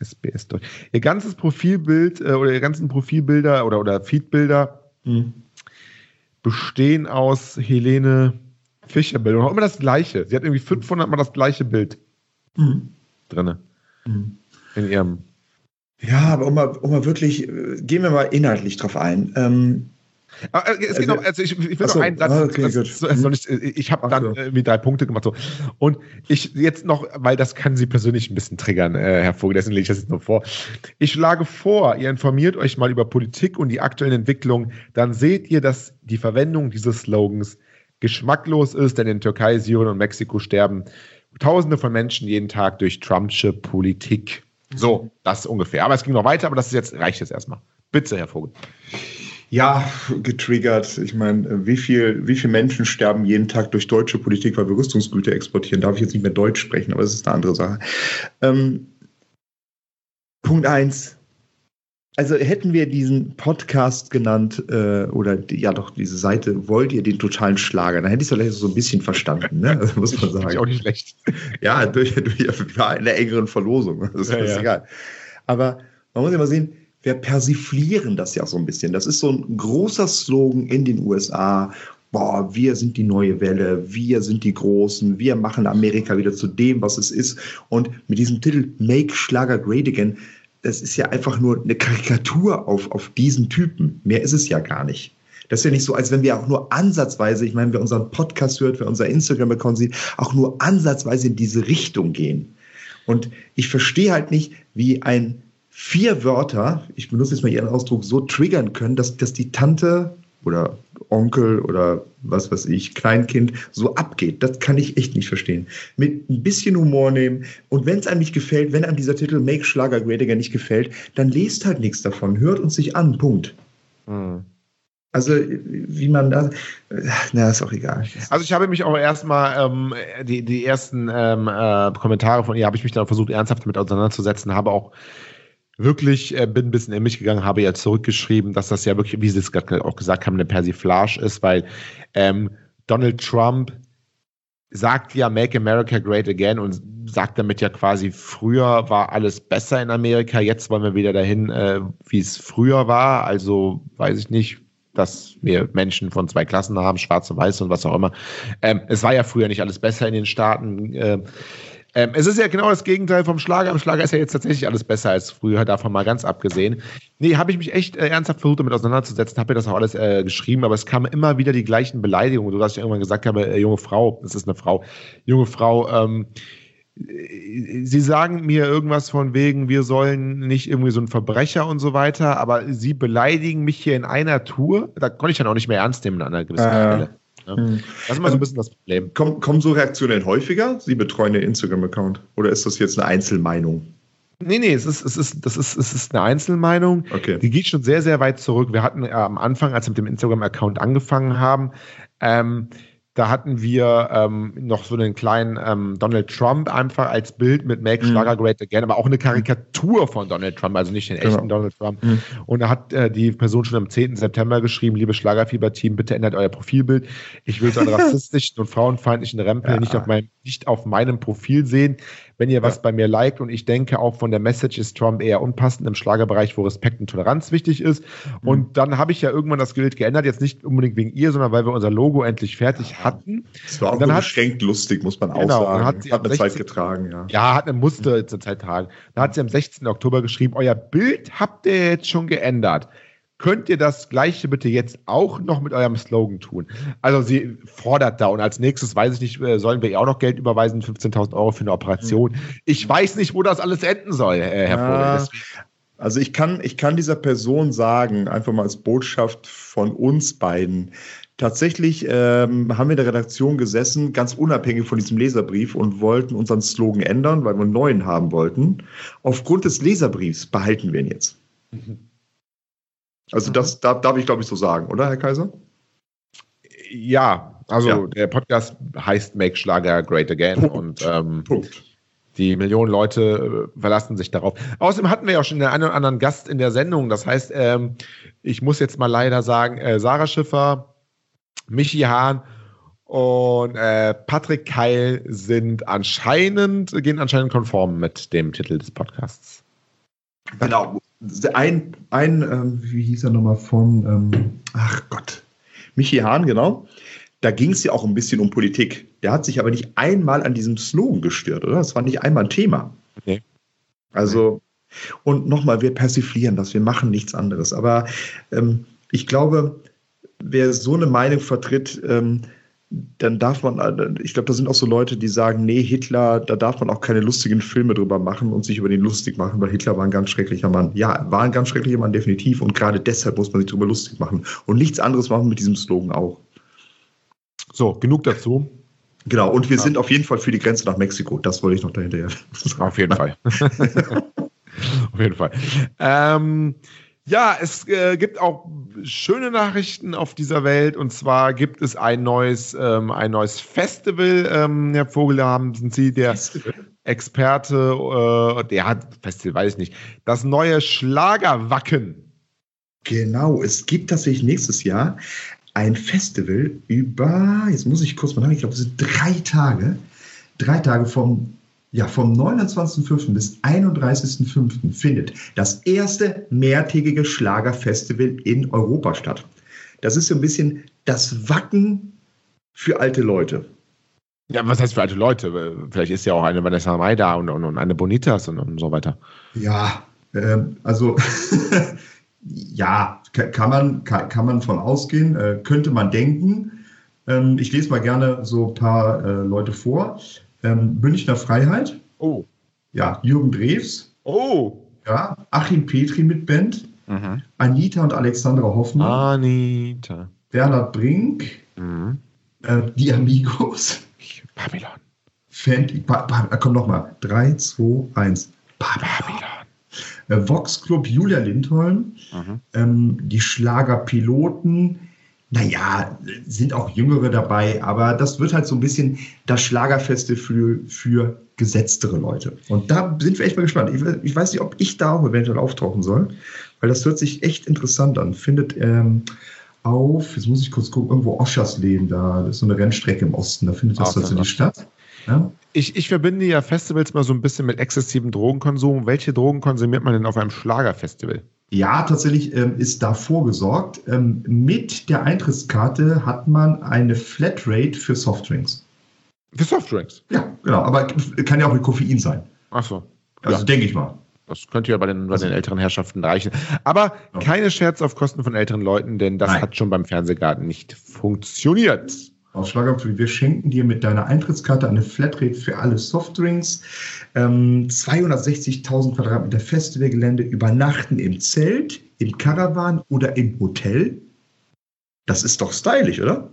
[SPEAKER 2] SBS Deutsch. Ihr ganzes Profilbild äh, oder ihr ganzen Profilbilder oder, oder Feedbilder mhm. bestehen aus Helene Fischer-Bildern. Immer das gleiche. Sie hat irgendwie 500 Mal das gleiche Bild mhm. drin. Mhm. In ihrem.
[SPEAKER 3] Ja, aber um mal, um mal wirklich, äh, gehen wir mal inhaltlich drauf ein. Ähm,
[SPEAKER 2] äh, es geht also, noch, also ich, ich will so, noch einen Satz. Okay, das, das ich ich habe dann so. irgendwie drei Punkte gemacht. So. Und ich jetzt noch, weil das kann Sie persönlich ein bisschen triggern, äh, Herr Vogel, deswegen lege ich das jetzt noch vor. Ich schlage vor, ihr informiert euch mal über Politik und die aktuellen Entwicklungen, dann seht ihr, dass die Verwendung dieses Slogans geschmacklos ist, denn in Türkei, Syrien und Mexiko sterben Tausende von Menschen jeden Tag durch Trumpsche Politik. So, das ungefähr. Aber es ging noch weiter, aber das ist jetzt, reicht jetzt erstmal. Bitte, Herr Vogel.
[SPEAKER 3] Ja, getriggert. Ich meine, wie viel, wie viele Menschen sterben jeden Tag durch deutsche Politik, weil wir Rüstungsgüter exportieren? Darf ich jetzt nicht mehr Deutsch sprechen, aber das ist eine andere Sache. Ähm, Punkt eins. Also hätten wir diesen Podcast genannt, äh, oder die, ja doch, diese Seite, wollt ihr den totalen Schlager, dann hätte ich es vielleicht so ein bisschen verstanden, ne? Also, muss man sagen.
[SPEAKER 2] Ich auch nicht schlecht.
[SPEAKER 3] Ja, durch, durch eine engeren Verlosung. Das ist ja, ja. egal. Aber man muss ja mal sehen, wir persiflieren das ja so ein bisschen. Das ist so ein großer Slogan in den USA. Boah, wir sind die neue Welle, wir sind die Großen, wir machen Amerika wieder zu dem, was es ist. Und mit diesem Titel Make Schlager Great Again, das ist ja einfach nur eine Karikatur auf, auf diesen Typen. Mehr ist es ja gar nicht. Das ist ja nicht so, als wenn wir auch nur ansatzweise, ich meine, wer unseren Podcast hört, wer unser Instagram-Account sieht, auch nur ansatzweise in diese Richtung gehen. Und ich verstehe halt nicht, wie ein vier Wörter, ich benutze jetzt mal Ihren Ausdruck, so triggern können, dass, dass die Tante oder Onkel oder was weiß ich, Kleinkind so abgeht. Das kann ich echt nicht verstehen. Mit ein bisschen Humor nehmen und wenn es einem nicht gefällt, wenn einem dieser Titel Make Schlager Great Again nicht gefällt, dann lest halt nichts davon, hört uns sich an, Punkt. Hm. Also, wie man da, na, ist auch egal.
[SPEAKER 2] Also, ich habe mich auch erstmal, ähm, die, die ersten ähm, äh, Kommentare von ihr habe ich mich dann versucht, ernsthaft damit auseinanderzusetzen, habe auch wirklich äh, bin ein bisschen in mich gegangen, habe ja zurückgeschrieben, dass das ja wirklich, wie Sie es gerade auch gesagt haben, eine Persiflage ist, weil ähm, Donald Trump sagt ja Make America Great Again und sagt damit ja quasi, früher war alles besser in Amerika, jetzt wollen wir wieder dahin, äh, wie es früher war. Also weiß ich nicht, dass wir Menschen von zwei Klassen haben, schwarz und weiß und was auch immer. Ähm, es war ja früher nicht alles besser in den Staaten. Äh, ähm, es ist ja genau das Gegenteil vom Schlager. Im Schlager ist ja jetzt tatsächlich alles besser als früher, davon mal ganz abgesehen. Nee, habe ich mich echt äh, ernsthaft versucht, damit auseinanderzusetzen, habe mir das auch alles äh, geschrieben, aber es kamen immer wieder die gleichen Beleidigungen, sodass ich irgendwann gesagt habe, äh, junge Frau, das ist eine Frau, junge Frau, ähm, Sie sagen mir irgendwas von wegen, wir sollen nicht irgendwie so ein Verbrecher und so weiter, aber Sie beleidigen mich hier in einer Tour. Da konnte ich dann auch nicht mehr ernst nehmen an einer gewissen äh, Stelle. Hm. Das ist immer so ein bisschen das Problem.
[SPEAKER 3] Kommen, kommen so Reaktionen häufiger? Sie betreuen den Instagram-Account? Oder ist das jetzt eine Einzelmeinung?
[SPEAKER 2] Nee, nee, es ist, es ist, das ist, es ist eine Einzelmeinung.
[SPEAKER 3] Okay.
[SPEAKER 2] Die geht schon sehr, sehr weit zurück. Wir hatten äh, am Anfang, als wir mit dem Instagram-Account angefangen haben, ähm, Da hatten wir ähm, noch so einen kleinen ähm, Donald Trump einfach als Bild mit Make mhm. Schlager Great Again, aber auch eine Karikatur von Donald Trump, also nicht den genau. echten Donald Trump. Mhm. Und da hat äh, die Person schon am 10. September geschrieben, liebe Schlagerfieber-Team, bitte ändert euer Profilbild. Ich will so einen rassistischen und frauenfeindlichen Rempel ja. nicht, auf meinem, nicht auf meinem Profil sehen. Wenn ihr was ja. bei mir liked und ich denke auch von der Message ist Trump eher unpassend im Schlagerbereich, wo Respekt und Toleranz wichtig ist. Mhm. Und dann habe ich ja irgendwann das Bild geändert, jetzt nicht unbedingt wegen ihr, sondern weil wir unser Logo endlich fertig ja. hatten.
[SPEAKER 3] Das war auch dann hat, beschränkt lustig, muss man auch genau, sagen.
[SPEAKER 2] Hat, hat eine 16, Zeit getragen, ja. Ja, hat eine Muster zur Zeit tragen. Da hat sie am 16. Oktober geschrieben, euer Bild habt ihr jetzt schon geändert könnt ihr das Gleiche bitte jetzt auch noch mit eurem Slogan tun? Also sie fordert da und als nächstes, weiß ich nicht, äh, sollen wir ihr auch noch Geld überweisen, 15.000 Euro für eine Operation. Ich weiß nicht, wo das alles enden soll, äh, Herr ja, Vogel.
[SPEAKER 3] Also ich kann, ich kann dieser Person sagen, einfach mal als Botschaft von uns beiden, Tatsächlich ähm, haben wir in der Redaktion gesessen, ganz unabhängig von diesem Leserbrief und wollten unseren Slogan ändern, weil wir einen neuen haben wollten. Aufgrund des Leserbriefs behalten wir ihn jetzt. Mhm. Also das darf, darf ich, glaube ich, so sagen, oder, Herr Kaiser?
[SPEAKER 2] Ja, also ja. der Podcast heißt Make Schlager Great Again Punkt. und ähm, Punkt. die Millionen Leute äh, verlassen sich darauf. Außerdem hatten wir ja auch schon den einen oder anderen Gast in der Sendung. Das heißt, ähm, ich muss jetzt mal leider sagen, äh, Sarah Schiffer, Michi Hahn und äh, Patrick Keil sind anscheinend, gehen anscheinend konform mit dem Titel des Podcasts.
[SPEAKER 3] Genau ein, ein ähm, wie hieß er nochmal von, ähm, ach Gott, Michi Hahn, genau. Da ging es ja auch ein bisschen um Politik. Der hat sich aber nicht einmal an diesem Slogan gestört, oder? Das war nicht einmal ein Thema. Okay. Also, und nochmal, wir persiflieren das, wir machen nichts anderes. Aber ähm, ich glaube, wer so eine Meinung vertritt, ähm, dann darf man, äh, ich glaube, da sind auch so Leute, die sagen, nee, Hitler, da darf man auch keine lustigen Filme drüber machen und sich über den lustig machen, weil Hitler war ein ganz schrecklicher Mann. Ja, war ein ganz schrecklicher Mann, definitiv. Und gerade deshalb muss man sich darüber lustig machen. Und nichts anderes machen mit diesem Slogan auch.
[SPEAKER 2] So, genug dazu.
[SPEAKER 3] Genau, und wir ja. sind auf jeden Fall für die Grenze nach Mexiko. Das wollte ich noch dahinterher.
[SPEAKER 2] Auf jeden Fall. auf jeden Fall. Ähm, ja, es äh, gibt auch schöne Nachrichten auf dieser Welt. Und zwar gibt es ein neues, ähm, ein neues Festival. Ähm, Herr Vogel, da haben Sie der Festival? Experte. Äh, der hat Festival, weiß ich nicht. Das neue Schlagerwacken.
[SPEAKER 3] Genau, es gibt tatsächlich nächstes Jahr ein Festival über, jetzt muss ich kurz mal sagen, ich glaube, es sind drei Tage. Drei Tage vom ja, vom 29.05. bis 31.05. findet das erste mehrtägige Schlagerfestival in Europa statt. Das ist so ein bisschen das Wacken für alte Leute.
[SPEAKER 2] Ja, was heißt für alte Leute? Vielleicht ist ja auch eine Vanessa Mai da und, und, und eine Bonitas und, und so weiter.
[SPEAKER 3] Ja, äh, also ja, kann man, kann, kann man von ausgehen, äh, könnte man denken. Ähm, ich lese mal gerne so ein paar äh, Leute vor. Ähm, Münchner Freiheit.
[SPEAKER 2] Oh.
[SPEAKER 3] Ja, Jürgen Drews.
[SPEAKER 2] Oh.
[SPEAKER 3] Ja, Achim Petri mit Band. Mhm. Anita und Alexandra Hoffmann.
[SPEAKER 2] Anita.
[SPEAKER 3] Bernhard Brink. Mhm. Äh, die Amigos.
[SPEAKER 2] Babylon.
[SPEAKER 3] Fan, ba, ba, komm nochmal. 3, 2, 1.
[SPEAKER 2] Babylon.
[SPEAKER 3] Äh, Vox Club Julia Lindholm. Mhm. Ähm, die Schlagerpiloten naja, sind auch Jüngere dabei, aber das wird halt so ein bisschen das Schlagerfeste für, für gesetztere Leute. Und da sind wir echt mal gespannt. Ich, ich, weiß nicht, ob ich da auch eventuell auftauchen soll, weil das hört sich echt interessant an. Findet ähm, auf, jetzt muss ich kurz gucken, irgendwo Oschersleben, da das ist so eine Rennstrecke im Osten, da findet das ah, tatsächlich statt.
[SPEAKER 2] Ja? Ich, ich verbinde ja Festivals mal so ein bisschen mit exzessivem Drogenkonsum. Welche Drogen konsumiert man denn auf einem Schlagerfestival?
[SPEAKER 3] Ja, tatsächlich ähm, ist da vorgesorgt. Ähm, mit der Eintrittskarte hat man eine Flatrate für Softdrinks.
[SPEAKER 2] Für Softdrinks?
[SPEAKER 3] Ja, genau. Aber kann ja auch mit Koffein sein.
[SPEAKER 2] Ach so.
[SPEAKER 3] Also ja. denke ich mal.
[SPEAKER 2] Das könnte ja bei den, bei also, den älteren Herrschaften reichen. Aber keine Scherz auf Kosten von älteren Leuten, denn das Nein. hat schon beim Fernsehgarten nicht funktioniert.
[SPEAKER 3] Auf Schlagerfree, wir schenken dir mit deiner Eintrittskarte eine Flatrate für alle Softdrinks, ähm, 260.000 Quadratmeter Festivalgelände, übernachten im Zelt, im Caravan oder im Hotel. Das ist doch stylisch, oder?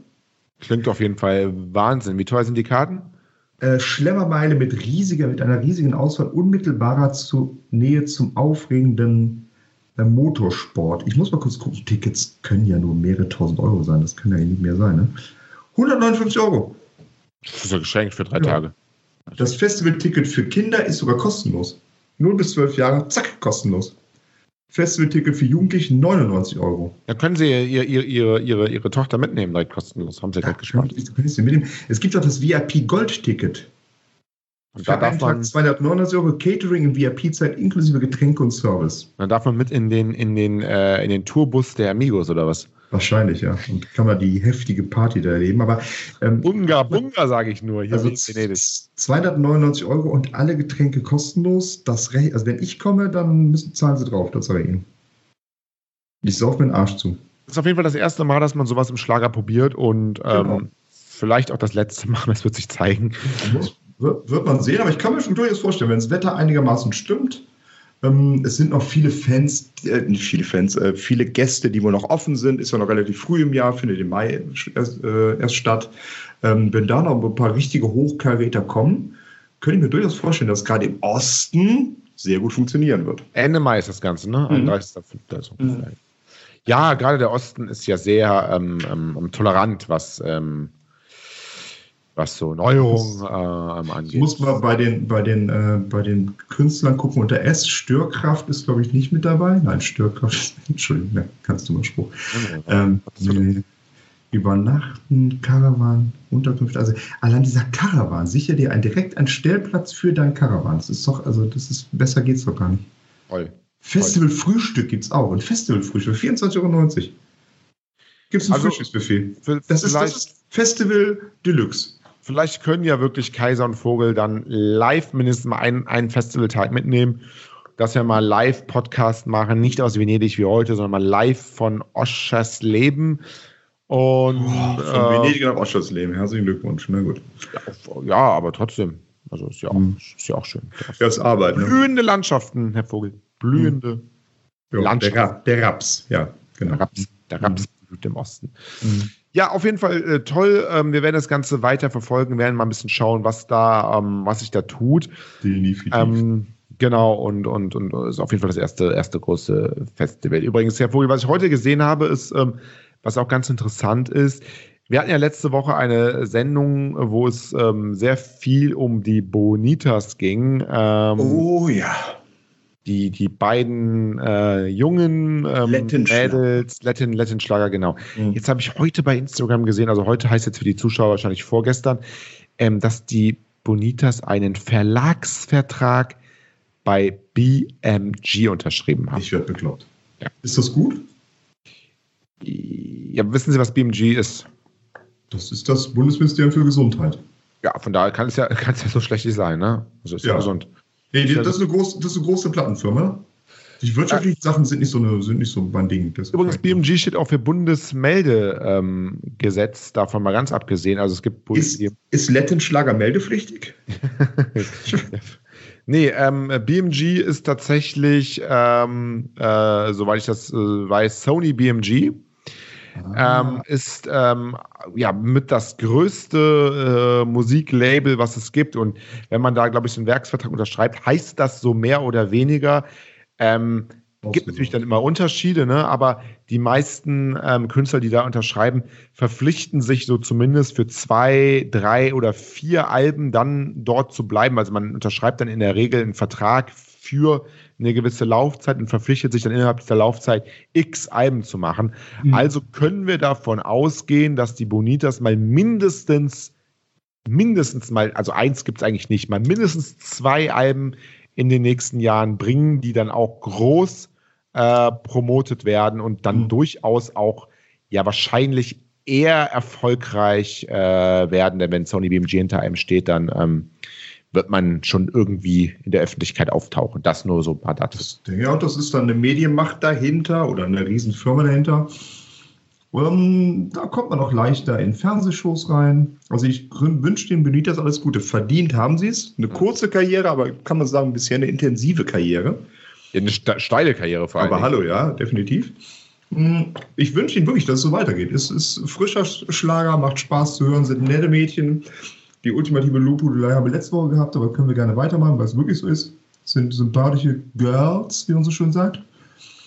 [SPEAKER 2] Klingt auf jeden Fall Wahnsinn. Wie teuer sind die Karten?
[SPEAKER 3] Äh, Schlemmermeile mit riesiger, mit einer riesigen Auswahl unmittelbarer zu, Nähe zum aufregenden äh, Motorsport. Ich muss mal kurz gucken, Tickets können ja nur mehrere tausend Euro sein. Das können ja nicht mehr sein, ne? 159 Euro.
[SPEAKER 2] Das ist ein Geschenk für drei
[SPEAKER 3] Ja.
[SPEAKER 2] Tage.
[SPEAKER 3] Das Festivalticket für Kinder ist sogar kostenlos. 0 bis 12 Jahre, zack, kostenlos. Festivalticket für Jugendliche 99 Euro.
[SPEAKER 2] Da können Sie ihr, ihr, ihre, ihre, ihre Tochter mitnehmen, direkt kostenlos. Haben Sie gespart.
[SPEAKER 3] Könntest sie mitnehmen. Es gibt auch das VIP-Gold-Ticket.
[SPEAKER 2] Da darf man,
[SPEAKER 3] Tag 299 Euro Catering und VIP-Zeit inklusive Getränke und Service.
[SPEAKER 2] dann darf man mit in den, in den, äh, in den Tourbus der Amigos oder was?
[SPEAKER 3] Wahrscheinlich, ja. Und kann man die heftige Party da erleben. Aber ähm,
[SPEAKER 2] Bunga, Bunga, sage ich nur. Hier
[SPEAKER 3] also
[SPEAKER 2] in Venedig.
[SPEAKER 3] 299 Euro und alle Getränke kostenlos. Das Re also wenn ich komme, dann müssen, zahlen sie drauf, das sage ich Ihnen. Ich sauf mir den Arsch zu.
[SPEAKER 2] Das ist auf jeden Fall das erste Mal, dass man sowas im Schlager probiert und ähm,
[SPEAKER 3] Genau.
[SPEAKER 2] vielleicht auch das letzte Mal, das wird sich zeigen.
[SPEAKER 3] Muss, wird, wird man sehen, aber ich kann mir schon durchaus vorstellen, wenn das Wetter einigermaßen stimmt. Ähm, es sind noch viele Fans, äh, nicht viele Fans, äh, viele Gäste, die wohl noch offen sind. Ist ja noch relativ früh im Jahr, findet im Mai erst, äh, erst statt. Ähm, wenn da noch ein paar richtige Hochkaräter kommen, könnte ich mir durchaus vorstellen, dass gerade im Osten sehr gut funktionieren wird.
[SPEAKER 2] Ende Mai ist das Ganze, ne?
[SPEAKER 3] Mhm.
[SPEAKER 2] 31.05. Also. Ja, gerade der Osten ist ja sehr ähm, ähm, tolerant, was, ähm, was so Neuerungen ähm,
[SPEAKER 3] Ich
[SPEAKER 2] angeht.
[SPEAKER 3] muss mal bei den, bei den, äh, bei den Künstlern gucken. Unter S, Störkraft ist, glaube ich, nicht mit dabei. Nein, Störkraft, Entschuldigung, ne, kannst du mal Spruch. Ähm, nee. Übernachten, Caravan, Unterkünfte. Also allein dieser Caravan, sicher dir ein, direkt einen Stellplatz für dein Caravan. Das ist doch, also das ist, besser geht's doch gar nicht.
[SPEAKER 2] Toll.
[SPEAKER 3] Festival-Frühstück gibt's auch. Ein Festival-Frühstück, 24,90 Euro. Gibt's ein
[SPEAKER 2] Also,
[SPEAKER 3] Frühstücksbuffet. Das ist, das ist Festival Deluxe.
[SPEAKER 2] Vielleicht können ja wirklich Kaiser und Vogel dann live mindestens mal einen, einen Festivaltag mitnehmen, dass wir mal Live-Podcast machen, nicht aus Venedig wie heute, sondern mal live von Oschers Leben. Und
[SPEAKER 3] Von
[SPEAKER 2] äh,
[SPEAKER 3] Venedig nach Oschersleben. Herzlichen Glückwunsch. Na gut.
[SPEAKER 2] ja, aber trotzdem. Also ist ja auch,
[SPEAKER 3] Mhm.
[SPEAKER 2] ist ja auch schön.
[SPEAKER 3] Ja, ist Arbeit. Ne?
[SPEAKER 2] Blühende Landschaften, Herr Vogel. Blühende
[SPEAKER 3] Ja,
[SPEAKER 2] Landschaft.
[SPEAKER 3] der, der Raps, ja, genau.
[SPEAKER 2] Raps. Der Raps blüht im Osten.
[SPEAKER 3] Mhm.
[SPEAKER 2] Ja, auf jeden Fall äh, toll. Ähm, wir werden das Ganze weiter verfolgen, werden mal ein bisschen schauen, was da, ähm, was sich da tut.
[SPEAKER 3] Definitiv.
[SPEAKER 2] Ähm, genau, und, und, und ist auf jeden Fall das erste, erste große Festival. Übrigens, Herr Vogel, was ich heute gesehen habe, ist, ähm, was auch ganz interessant ist, wir hatten ja letzte Woche eine Sendung, wo es ähm, sehr viel um die Bonitas ging. Ähm,
[SPEAKER 3] oh ja.
[SPEAKER 2] Die, die beiden äh, jungen ähm. Mädels, Latin, Latin-Schlager, genau.
[SPEAKER 3] Mhm.
[SPEAKER 2] Jetzt habe ich heute bei Instagram gesehen, also heute heißt jetzt für die Zuschauer wahrscheinlich vorgestern, ähm, dass die Bonitas einen Verlagsvertrag bei BMG unterschrieben haben.
[SPEAKER 3] Ich werde bekloppt.
[SPEAKER 2] Ja.
[SPEAKER 3] Ist das gut?
[SPEAKER 2] Ja, wissen Sie, was BMG ist?
[SPEAKER 3] Das ist das Bundesministerium für Gesundheit.
[SPEAKER 2] Ja, von daher kann es ja, kann es ja so schlecht nicht sein, ne? Also ist ja,
[SPEAKER 3] Ja.
[SPEAKER 2] gesund.
[SPEAKER 3] Nee, die, das, ist eine große, das ist eine große Plattenfirma. Die wirtschaftlichen Sachen sind nicht so, eine, sind nicht so mein Ding. Das
[SPEAKER 2] Übrigens, BMG steht auch für Bundesmeldegesetz, ähm, davon mal ganz abgesehen. Also es gibt
[SPEAKER 3] Ist, ist Latin-Schlager meldepflichtig?
[SPEAKER 2] Nee, ähm, BMG ist tatsächlich, ähm, äh, soweit ich das äh, weiß, Sony BMG. Ähm, ist ähm, ja mit das größte äh, Musiklabel, was es gibt. Und wenn man da, glaube ich, so einen Werksvertrag unterschreibt, heißt das so mehr oder weniger. Ähm, gibt natürlich dann immer Unterschiede, ne? aber die meisten ähm, Künstler, die da unterschreiben, verpflichten sich so zumindest für zwei, drei oder vier Alben dann dort zu bleiben. Also man unterschreibt dann in der Regel einen Vertrag für eine gewisse Laufzeit und verpflichtet sich dann innerhalb dieser Laufzeit x Alben zu machen.
[SPEAKER 3] Mhm.
[SPEAKER 2] Also können wir davon ausgehen, dass die Bonitas mal mindestens, mindestens mal, also eins gibt es eigentlich nicht, mal mindestens zwei Alben in den nächsten Jahren bringen, die dann auch groß äh, promotet werden und dann
[SPEAKER 3] Mhm.
[SPEAKER 2] durchaus auch ja wahrscheinlich eher erfolgreich äh, werden, denn wenn Sony BMG hinter einem steht, dann ähm, wird man schon irgendwie in der Öffentlichkeit auftauchen. Das nur so ein paar Daten.
[SPEAKER 3] Auch, das ist dann eine Medienmacht dahinter oder eine Riesenfirma dahinter. Ähm, da kommt man auch leichter in Fernsehshows rein. Also ich wünsche den Benitas alles Gute. Verdient haben sie es. Eine kurze Karriere, aber kann man sagen, bisher eine intensive Karriere.
[SPEAKER 2] Ja, eine ste- steile Karriere vor allem.
[SPEAKER 3] Aber hallo, ja, definitiv. Mm, Ich wünsche Ihnen wirklich, dass es so weitergeht. Es ist frischer Schlager, macht Spaß zu hören, sind nette Mädchen. Die ultimative Lobhudelei haben wir letzte Woche gehabt, aber können wir gerne weitermachen, weil es wirklich so ist. Es sind sympathische Girls, wie man so schön sagt.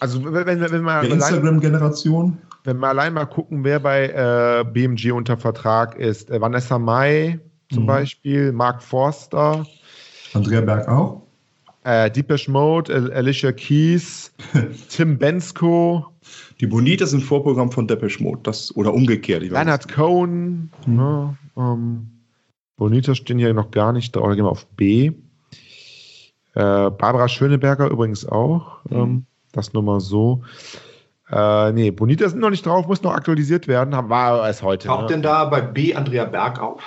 [SPEAKER 2] Also wenn, wenn, wenn
[SPEAKER 3] Der Instagram-Generation.
[SPEAKER 2] wenn wir allein mal gucken, wer bei äh, BMG unter Vertrag ist, äh, Vanessa Mai zum
[SPEAKER 3] Mhm.
[SPEAKER 2] Beispiel, Mark Forster,
[SPEAKER 3] Andrea Berg auch.
[SPEAKER 2] äh, Deepesh Mode, Al- Alicia Keys, Tim Bensko,
[SPEAKER 3] Die Bonitas sind Vorprogramm von Depeche Mode. Das, oder umgekehrt. Ich weiß
[SPEAKER 2] Leonard Cohen,
[SPEAKER 3] Mhm.
[SPEAKER 2] ne, ähm, Bonita stehen hier noch gar nicht drauf, gehen wir auf B. Äh, Barbara Schöneberger übrigens auch,
[SPEAKER 3] Mhm.
[SPEAKER 2] ähm, das nur mal so. Äh, nee, Bonita sind noch nicht drauf, muss noch aktualisiert werden, war es heute.
[SPEAKER 3] Taucht
[SPEAKER 2] ne?
[SPEAKER 3] denn da bei B Andrea Berg auf?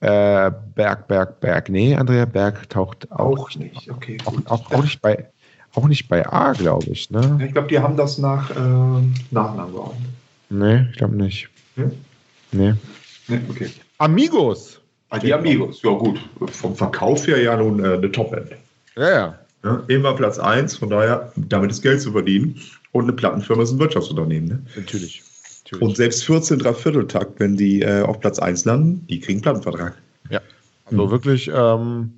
[SPEAKER 2] Äh, Berg, Berg, Berg. Nee, Andrea Berg taucht auch,
[SPEAKER 3] Auch nicht. Okay,
[SPEAKER 2] auch, auch, auch, nicht, bei, auch nicht bei A, glaube ich. Ne?
[SPEAKER 3] Ich glaube, die haben das nach äh, Nachnamen geordnet.
[SPEAKER 2] Nee, ich glaube nicht.
[SPEAKER 3] Ja?
[SPEAKER 2] Nee.
[SPEAKER 3] Nee, okay.
[SPEAKER 2] Amigos.
[SPEAKER 3] Ah, die Amigos, ja gut. Vom Verkauf her ja nun äh, eine Top-End.
[SPEAKER 2] Ja, ja.
[SPEAKER 3] Ja, immer Platz 1, von daher, damit ist Geld zu verdienen. Und eine Plattenfirma ist ein Wirtschaftsunternehmen. Ne?
[SPEAKER 2] Natürlich. Natürlich.
[SPEAKER 3] Und selbst 14 Dreivierteltakt, wenn die äh, auf Platz 1 landen, die kriegen Plattenvertrag.
[SPEAKER 2] Ja. Also
[SPEAKER 3] Mhm.
[SPEAKER 2] wirklich, ähm,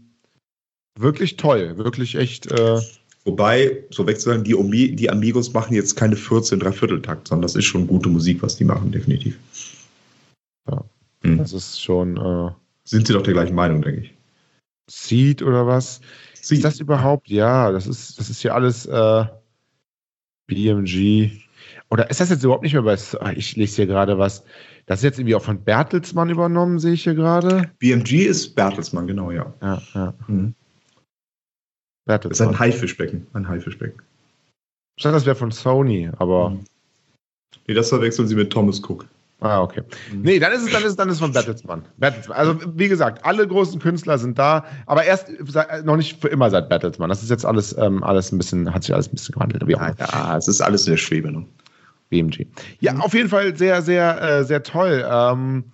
[SPEAKER 2] wirklich toll. Wirklich echt. Äh,
[SPEAKER 3] Wobei, so wegzusagen, die, Omi die Amigos machen jetzt keine 14 Dreivierteltakt, sondern das ist schon gute Musik, was die machen, definitiv. Mhm.
[SPEAKER 2] das ist schon äh,
[SPEAKER 3] Sind sie doch der gleichen Meinung, denke ich.
[SPEAKER 2] Seed oder was?
[SPEAKER 3] Sie.
[SPEAKER 2] Ist das überhaupt? Ja, das ist, das ist hier alles äh, BMG. Oder ist das jetzt überhaupt nicht mehr bei. Ah, Ich lese hier gerade was. Das ist jetzt irgendwie auch von Bertelsmann übernommen, sehe ich hier gerade.
[SPEAKER 3] BMG ist Bertelsmann, genau, ja.
[SPEAKER 2] Ja, ja.
[SPEAKER 3] Mhm. Das ist ein Haifischbecken. Ein Haifischbecken.
[SPEAKER 2] Ich dachte, das wäre von Sony, aber.
[SPEAKER 3] Mhm. Nee, das verwechseln sie mit Thomas Cook.
[SPEAKER 2] Ah, okay.
[SPEAKER 3] Mhm.
[SPEAKER 2] Nee, dann ist es, dann ist dann ist es von Bertelsmann. Bertelsmann. Also, wie gesagt, alle großen Künstler sind da, aber erst seit- noch nicht für immer seit Bertelsmann. Das ist jetzt alles, ähm, alles ein bisschen, hat sich alles ein bisschen gewandelt. Wie auch immer.
[SPEAKER 3] Ja, es ist alles in der Schwebe. Ne?
[SPEAKER 2] BMG. Ja, auf jeden Fall sehr, sehr, äh, sehr toll. Ähm,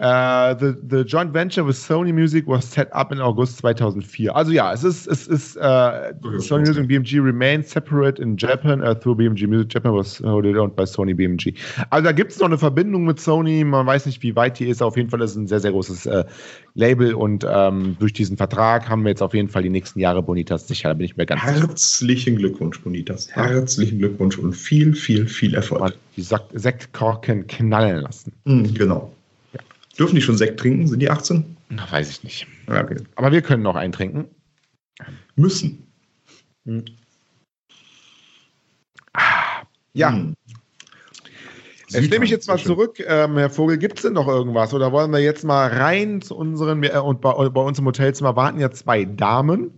[SPEAKER 2] äh, the, the joint venture with Sony Music was set up in August 2004. Also ja, es ist, es ist äh, Sony Music und BMG remain separate in Japan uh, through BMG Music. Japan was wholly owned by Sony BMG. Also da gibt es noch eine Verbindung mit Sony. Man weiß nicht, wie weit die ist. Auf jeden Fall ist es ein sehr, sehr großes äh, Label und ähm, durch diesen Vertrag haben wir jetzt auf jeden Fall die nächsten Jahre Bonitas sicher. Da bin ich mir ganz sicher.
[SPEAKER 3] Herzlichen Glückwunsch, Bonitas. Herzlichen Glückwunsch und viel, viel, viel Erfolg.
[SPEAKER 2] die Sekt- Sektkorken knallen lassen.
[SPEAKER 3] Mhm, genau. Dürfen die schon Sekt trinken? Sind die 18?
[SPEAKER 2] Na, weiß ich nicht.
[SPEAKER 3] Ja, okay.
[SPEAKER 2] Aber wir können noch eintrinken.
[SPEAKER 3] Müssen.
[SPEAKER 2] Ja,
[SPEAKER 3] Mhm.
[SPEAKER 2] jetzt nehme ich jetzt mal zurück, ähm, Herr Vogel, gibt es denn noch irgendwas? Oder wollen wir jetzt mal rein zu unseren, äh, und bei, bei uns im Hotelzimmer warten ja zwei Damen.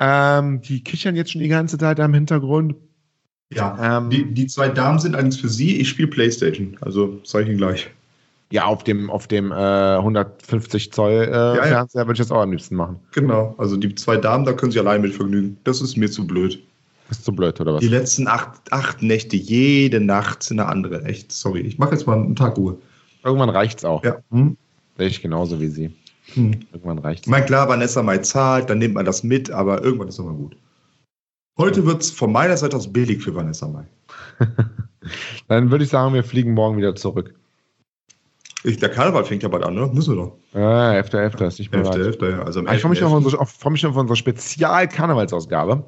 [SPEAKER 2] Ähm, die kichern jetzt schon die ganze Zeit da im Hintergrund.
[SPEAKER 3] Ja,
[SPEAKER 2] Ähm,
[SPEAKER 3] die, die zwei Damen sind allerdings für Sie. Ich spiele Playstation. Also sage ich Ihnen gleich.
[SPEAKER 2] Ja, auf dem, auf dem äh, 150 Zoll äh,
[SPEAKER 3] ja.
[SPEAKER 2] Fernseher würde ich das auch am liebsten machen.
[SPEAKER 3] Genau. Also die zwei Damen, da können Sie allein mit vergnügen. Das ist mir zu blöd.
[SPEAKER 2] Ist zu blöd, oder was?
[SPEAKER 3] Die letzten acht, acht Nächte, jede Nacht eine andere. Echt, sorry. Ich mache jetzt mal einen Tag Ruhe.
[SPEAKER 2] Irgendwann reicht's auch.
[SPEAKER 3] Ja. Hm?
[SPEAKER 2] Sehe ich genauso wie Sie.
[SPEAKER 3] Hm.
[SPEAKER 2] Irgendwann reicht's.
[SPEAKER 3] Ich meine, klar, Vanessa mal zahlt, dann nimmt man das mit, aber irgendwann ist es mal gut. Heute wird es von meiner Seite aus billig für Vanessa Mai.
[SPEAKER 2] Dann würde ich sagen, wir fliegen morgen wieder zurück.
[SPEAKER 3] Ich, der Karneval fängt ja bald an, ne? Müssen wir doch.
[SPEAKER 2] Ah, 11. 11. ist nicht mehr weit.
[SPEAKER 3] Hälfte, ja. Also
[SPEAKER 2] Ah, Ich freue mich,
[SPEAKER 3] 11.11..
[SPEAKER 2] auf unsere- auf- freu mich auf unsere Spezial-Karnevalsausgabe.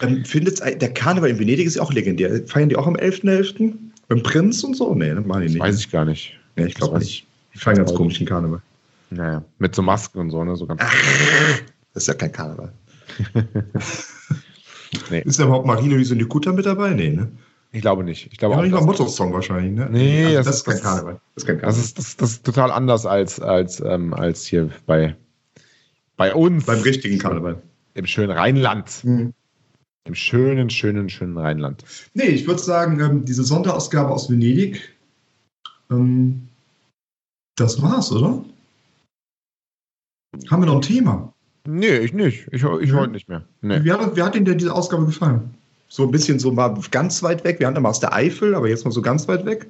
[SPEAKER 3] Ähm, findet's, der Karneval in Venedig ist ja auch legendär. Feiern die auch am 11.11.? Beim Prinz und so? Nee, das machen die
[SPEAKER 2] Das
[SPEAKER 3] nicht.
[SPEAKER 2] weiß ich gar nicht.
[SPEAKER 3] Nee, ich glaube nicht. Die feiern ganz komischen Karneval.
[SPEAKER 2] Naja, mit so Masken und so, ne? So ganz.
[SPEAKER 3] Das ist ja kein Karneval.
[SPEAKER 2] Nee.
[SPEAKER 3] Ist da überhaupt Marino wie so eine Kutter mit dabei? Nee, ne?
[SPEAKER 2] Ich glaube nicht. Ich glaube
[SPEAKER 3] Ja,
[SPEAKER 2] auch,
[SPEAKER 3] nicht
[SPEAKER 2] das,
[SPEAKER 3] Motto-Song wahrscheinlich, ne?
[SPEAKER 2] Nee,
[SPEAKER 3] Also
[SPEAKER 2] das
[SPEAKER 3] das,
[SPEAKER 2] ist-
[SPEAKER 3] kein
[SPEAKER 2] das-
[SPEAKER 3] Karneval. Das ist kein
[SPEAKER 2] das,
[SPEAKER 3] Karneval.
[SPEAKER 2] ist, das, das ist total anders als, als, ähm, als hier bei, bei uns
[SPEAKER 3] Beim richtigen Karneval.
[SPEAKER 2] im schönen Rheinland.
[SPEAKER 3] Mhm.
[SPEAKER 2] Im schönen, schönen, schönen Rheinland.
[SPEAKER 3] Nee, ich würde sagen, ähm, diese Sonderausgabe aus Venedig, ähm, das war's, oder? Haben wir noch ein Thema?
[SPEAKER 2] Nee, ich nicht. Ich, ich heute nicht mehr. Nee.
[SPEAKER 3] Wie, hat, wie hat Ihnen denn diese Ausgabe gefallen? So ein bisschen so mal ganz weit weg. Wir hatten mal aus der Eifel, aber jetzt mal so ganz weit weg.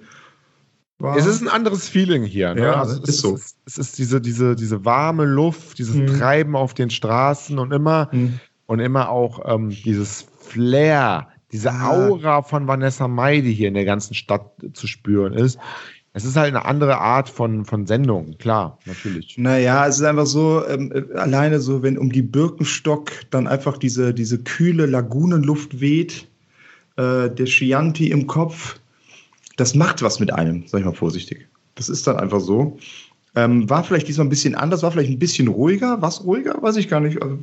[SPEAKER 3] War-
[SPEAKER 2] Es ist ein anderes Feeling hier. Ne?
[SPEAKER 3] Ja,
[SPEAKER 2] also
[SPEAKER 3] ist
[SPEAKER 2] es,
[SPEAKER 3] so.
[SPEAKER 2] Es, es ist diese, diese, diese warme Luft, dieses
[SPEAKER 3] Mhm.
[SPEAKER 2] Treiben auf den Straßen und immer,
[SPEAKER 3] Hm.
[SPEAKER 2] und immer auch ähm, dieses Flair, diese. Aura von Vanessa Mai, die hier in der ganzen Stadt zu spüren ist. Es ist halt eine andere Art von, von Sendung, klar, natürlich.
[SPEAKER 3] Naja, es ist einfach so, ähm, äh, alleine so, wenn um die Birkenstock dann einfach diese, diese kühle Lagunenluft weht, äh, der Chianti im Kopf, das macht was mit einem, sag ich mal vorsichtig. Das ist dann einfach so. Ähm, war vielleicht diesmal ein bisschen anders, war vielleicht ein bisschen ruhiger. Was ruhiger? Weiß ich gar nicht. Also,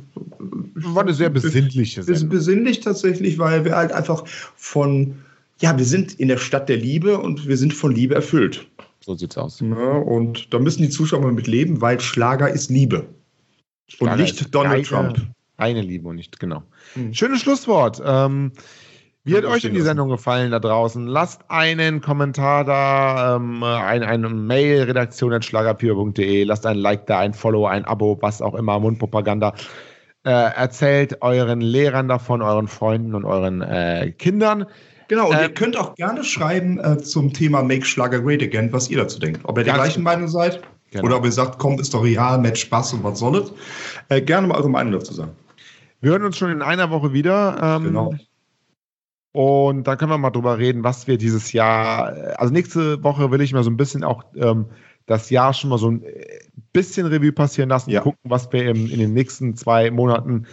[SPEAKER 2] war eine sehr besinnliche
[SPEAKER 3] Sendung. Besinnlich tatsächlich, weil wir halt einfach von, ja, wir sind in der Stadt der Liebe und wir sind von Liebe erfüllt.
[SPEAKER 2] So sieht's aus.
[SPEAKER 3] Ja, und da müssen die Zuschauer mal mit leben, weil Schlager ist Liebe.
[SPEAKER 2] Schlager und nicht Donald eine, Trump. Eine Liebe und nicht, genau. Hm. Schönes Schlusswort. Ähm, wie hat euch denn die Sendung gefallen da draußen? Lasst einen Kommentar da, ähm, ein, eine Mail, redaktion.schlagerpür.de, lasst ein Like da, ein Follow, ein Abo, was auch immer, Mundpropaganda. Äh, erzählt euren Lehrern davon, euren Freunden und euren äh, Kindern.
[SPEAKER 3] Genau, und ähm, ihr könnt auch gerne schreiben äh, zum Thema Make Schlager Great Again, was ihr dazu denkt. Ob ihr der gleichen Meinung seid genau. oder ob ihr sagt, kommt, ist doch real, Match Spaß und was soll es. Äh, gerne mal eure Meinung dazu sagen.
[SPEAKER 2] Wir hören uns schon in einer Woche wieder. Ähm, genau. Und dann können wir mal drüber reden, was wir dieses Jahr, also nächste Woche will ich mal so ein bisschen auch ähm, das Jahr schon mal so ein bisschen Revue passieren lassen, ja. gucken, was wir im, in den nächsten zwei Monaten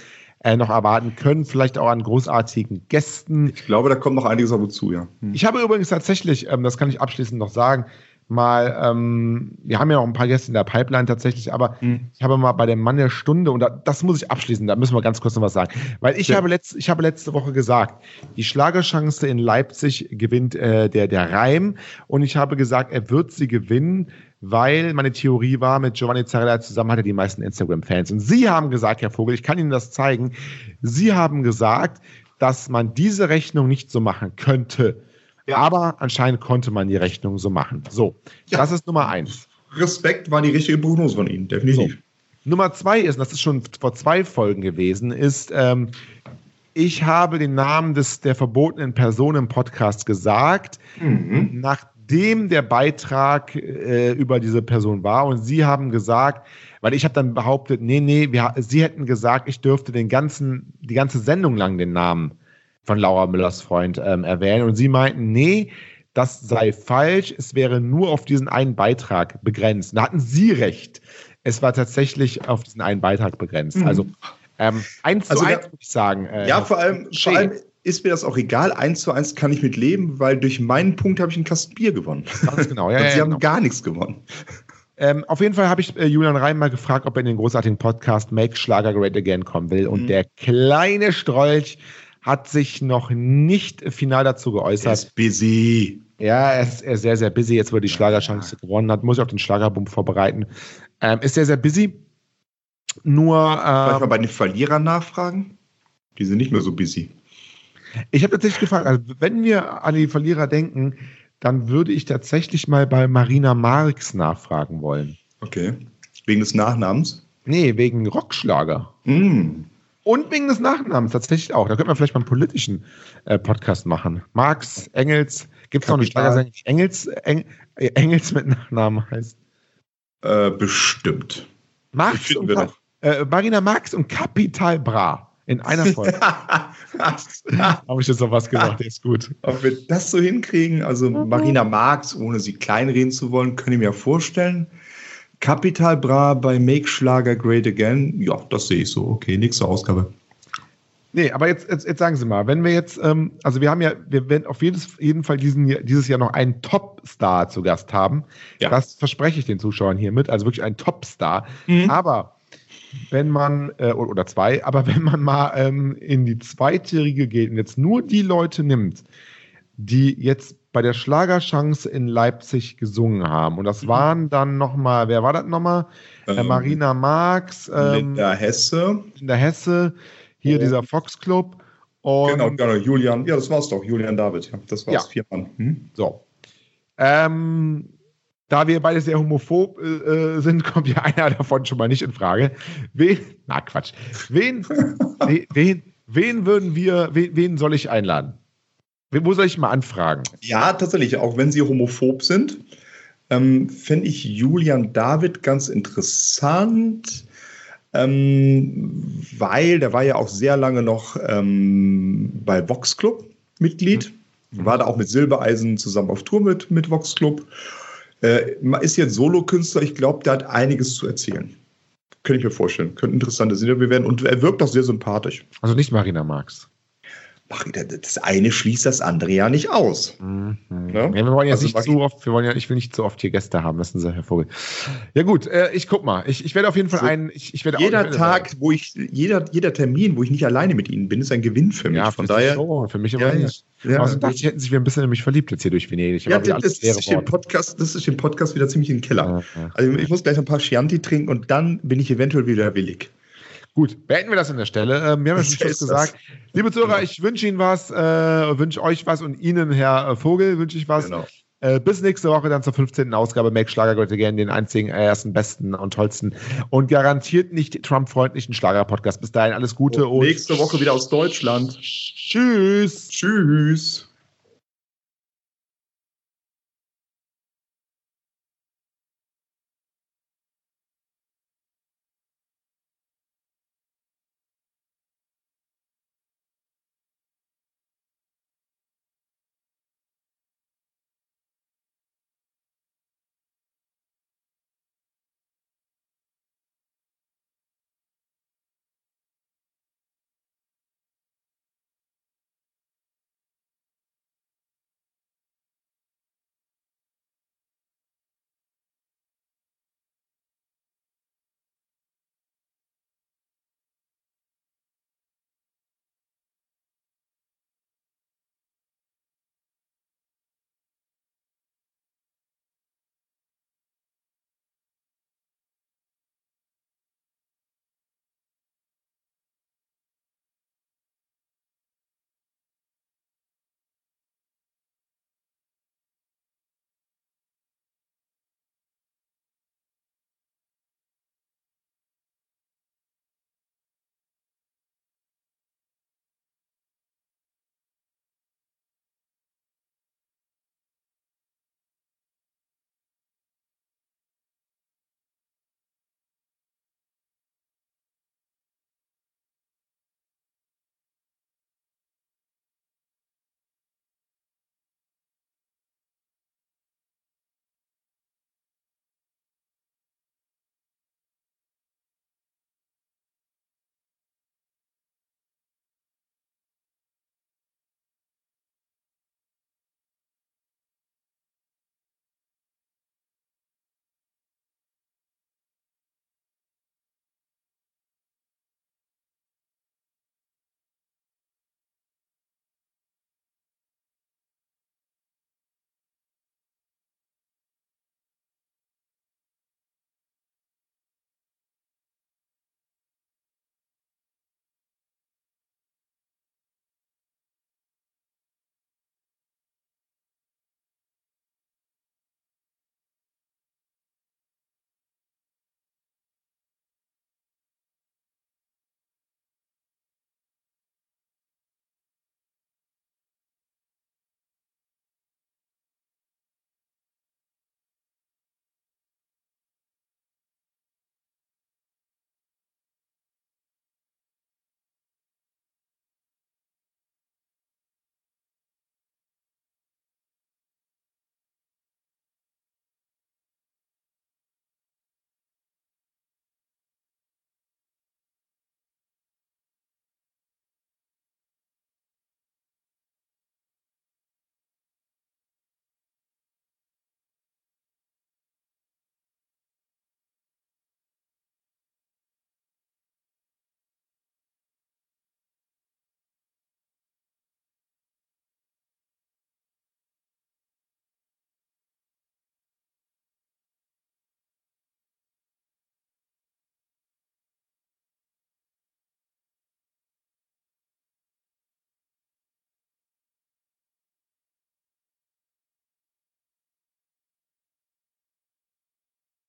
[SPEAKER 2] äh, noch erwarten können. Vielleicht auch an großartigen Gästen.
[SPEAKER 3] Ich glaube, da kommt noch einiges auf uns zu, ja.
[SPEAKER 2] Hm. Ich habe übrigens tatsächlich, ähm, das kann ich abschließend noch sagen, mal, ähm, wir haben ja noch ein paar Gäste in der Pipeline tatsächlich, aber mhm. ich habe mal bei dem Mann der Stunde, und da, das muss ich abschließen, da müssen wir ganz kurz noch was sagen. Weil ich, ja. habe, letzt, ich habe letzte Woche gesagt, die Schlagerchance in Leipzig gewinnt äh, der, der Reim und ich habe gesagt, er wird sie gewinnen, weil meine Theorie war, mit Giovanni Zarella zusammen hat er die meisten Instagram-Fans. Und Sie haben gesagt, Herr Vogel, ich kann Ihnen das zeigen, Sie haben gesagt, dass man diese Rechnung nicht so machen könnte ja. Aber anscheinend konnte man die Rechnung so machen. So, ja. das ist Nummer eins.
[SPEAKER 3] Respekt war die richtige Prognose von Ihnen, definitiv. So.
[SPEAKER 2] Nummer zwei ist, und das ist schon vor zwei Folgen gewesen, ist, ähm, ich habe den Namen des, der verbotenen Person im Podcast gesagt, mhm. Nachdem der Beitrag äh, über diese Person war. Und Sie haben gesagt, weil ich habe dann behauptet, nee, nee, wir, Sie hätten gesagt, ich dürfte den ganzen, die ganze Sendung lang den Namen von Laura Müllers Freund ähm, erwähnen. Und sie meinten, nee, das sei falsch, es wäre nur auf diesen einen Beitrag begrenzt. Da hatten sie recht. Es war tatsächlich auf diesen einen Beitrag begrenzt. Mhm. Also ähm, eins also, zu eins würde ich sagen.
[SPEAKER 3] Äh, ja, vor allem, vor allem ist mir das auch egal. Eins zu eins kann ich mit leben, weil durch meinen Punkt habe ich einen Kasten Bier gewonnen.
[SPEAKER 2] Ganz genau, ja.
[SPEAKER 3] Und sie
[SPEAKER 2] ja,
[SPEAKER 3] haben genau. gar nichts gewonnen.
[SPEAKER 2] Ähm, auf jeden Fall habe ich äh, Julian Reim mal gefragt, ob er in den großartigen Podcast Make Schlager Great Again kommen will. Und mhm. der kleine Strolch hat sich noch nicht final dazu geäußert. Er ist
[SPEAKER 3] busy.
[SPEAKER 2] Ja, er ist, er ist sehr, sehr busy. Jetzt, wo er die Schlagerchance gewonnen hat, muss ich auf den Schlagerbump vorbereiten. Ähm, ist sehr, sehr busy. Nur. Ähm,
[SPEAKER 3] Vielleicht mal bei den Verlierern nachfragen? Die sind nicht mehr so busy.
[SPEAKER 2] Ich habe tatsächlich gefragt, also wenn wir an die Verlierer denken, dann würde ich tatsächlich mal bei Marina Marx nachfragen wollen.
[SPEAKER 3] Okay. Wegen des Nachnamens?
[SPEAKER 2] Nee, wegen Rockschlager. Mm. Und wegen des Nachnamens tatsächlich auch. Da könnte man vielleicht mal einen politischen äh, Podcast machen. Marx, Engels, gibt es noch eine Schlagersänger, die Engels, Eng, äh, Engels mit Nachnamen heißt?
[SPEAKER 3] Äh, bestimmt.
[SPEAKER 2] Marx und äh, Marina Marx und Capital Bra in einer Folge. Habe ich jetzt noch was gesagt, der ist gut.
[SPEAKER 3] Ob wir das so hinkriegen, also mhm. Marina Marx, ohne sie kleinreden zu wollen, können ich mir vorstellen. Capital Bra bei Make Schlager Great Again, ja, das sehe ich so. Okay, nächste Ausgabe.
[SPEAKER 2] Nee, aber jetzt, jetzt, jetzt sagen Sie mal, wenn wir jetzt, ähm, also wir haben ja, wir werden auf jedes, jeden Fall diesen, dieses Jahr noch einen Top-Star zu Gast haben. Ja. Das verspreche ich den Zuschauern hiermit, also wirklich ein Top-Star. Mhm. Aber wenn man, äh, oder zwei, aber wenn man mal ähm, in die zweitjährige geht und jetzt nur die Leute nimmt, die jetzt bei der Schlagerchance in Leipzig gesungen haben. Und das mhm. waren dann nochmal, wer war das nochmal? Äh, ähm, Marina Marx.
[SPEAKER 3] Ähm, Linda Hesse.
[SPEAKER 2] Linda Hesse, hier oh. dieser Fox Club.
[SPEAKER 3] Und genau, genau, Julian, ja, das war's doch, Julian David, ja, das war's, ja. vier Mann. Hm?
[SPEAKER 2] So. Ähm, da wir beide sehr homophob äh, sind, kommt ja einer davon schon mal nicht in Frage. Wen, na Quatsch, wen, wen, wen würden wir, wen, wen soll ich einladen? Wo soll ich mal anfragen?
[SPEAKER 3] Ja, tatsächlich, auch wenn sie homophob sind, ähm, fände ich Julian David ganz interessant, ähm, weil der war ja auch sehr lange noch ähm, bei Vox Club Mitglied, mhm. war da auch mit Silbereisen zusammen auf Tour mit, mit Vox Club. Äh, ist jetzt Solokünstler, ich glaube, der hat einiges zu erzählen. Könnte ich mir vorstellen. Könnte interessante Interview werden und er wirkt auch sehr sympathisch.
[SPEAKER 2] Also nicht Marina Marx.
[SPEAKER 3] Ach, das eine schließt das andere ja nicht aus.
[SPEAKER 2] Mhm. Ja? Ja, wir wollen ja also nicht zu oft, wir wollen ja, ich will nicht zu oft hier Gäste haben, wissen Sie, Herr Vogel. Ja gut, äh, ich guck mal. Ich, ich werde auf jeden Fall so, einen. Ich, ich werde
[SPEAKER 3] jeder auch, Tag, wo ich, jeder, jeder Termin, wo ich nicht alleine mit Ihnen bin, ist ein Gewinn für mich. Ja,
[SPEAKER 2] von daher. So, für mich aber ja, nicht. Ja, Außerdem dachte ich, hätten sich wieder ein bisschen in mich verliebt jetzt hier durch Venedig.
[SPEAKER 3] Ja, das, das, ist den Podcast, das ist den Podcast wieder ziemlich im Keller. Ja, also ich muss gleich ein paar Chianti trinken und dann bin ich eventuell wieder willig.
[SPEAKER 2] Gut, beenden wir das an der Stelle. Ähm, wir haben ja schon Schluss gesagt. Liebe Zuhörer, ich wünsche Ihnen was, äh, wünsche euch was und Ihnen, Herr äh, Vogel, wünsche ich was. Genau. Äh, bis nächste Woche dann zur 15. Ausgabe Make Schlagergott gerne den einzigen, äh, ersten, besten und tollsten und garantiert nicht Trump-freundlichen Schlager-Podcast. Bis dahin alles Gute
[SPEAKER 3] und, und nächste Woche wieder aus Deutschland.
[SPEAKER 2] Tschüss.
[SPEAKER 3] Tschüss.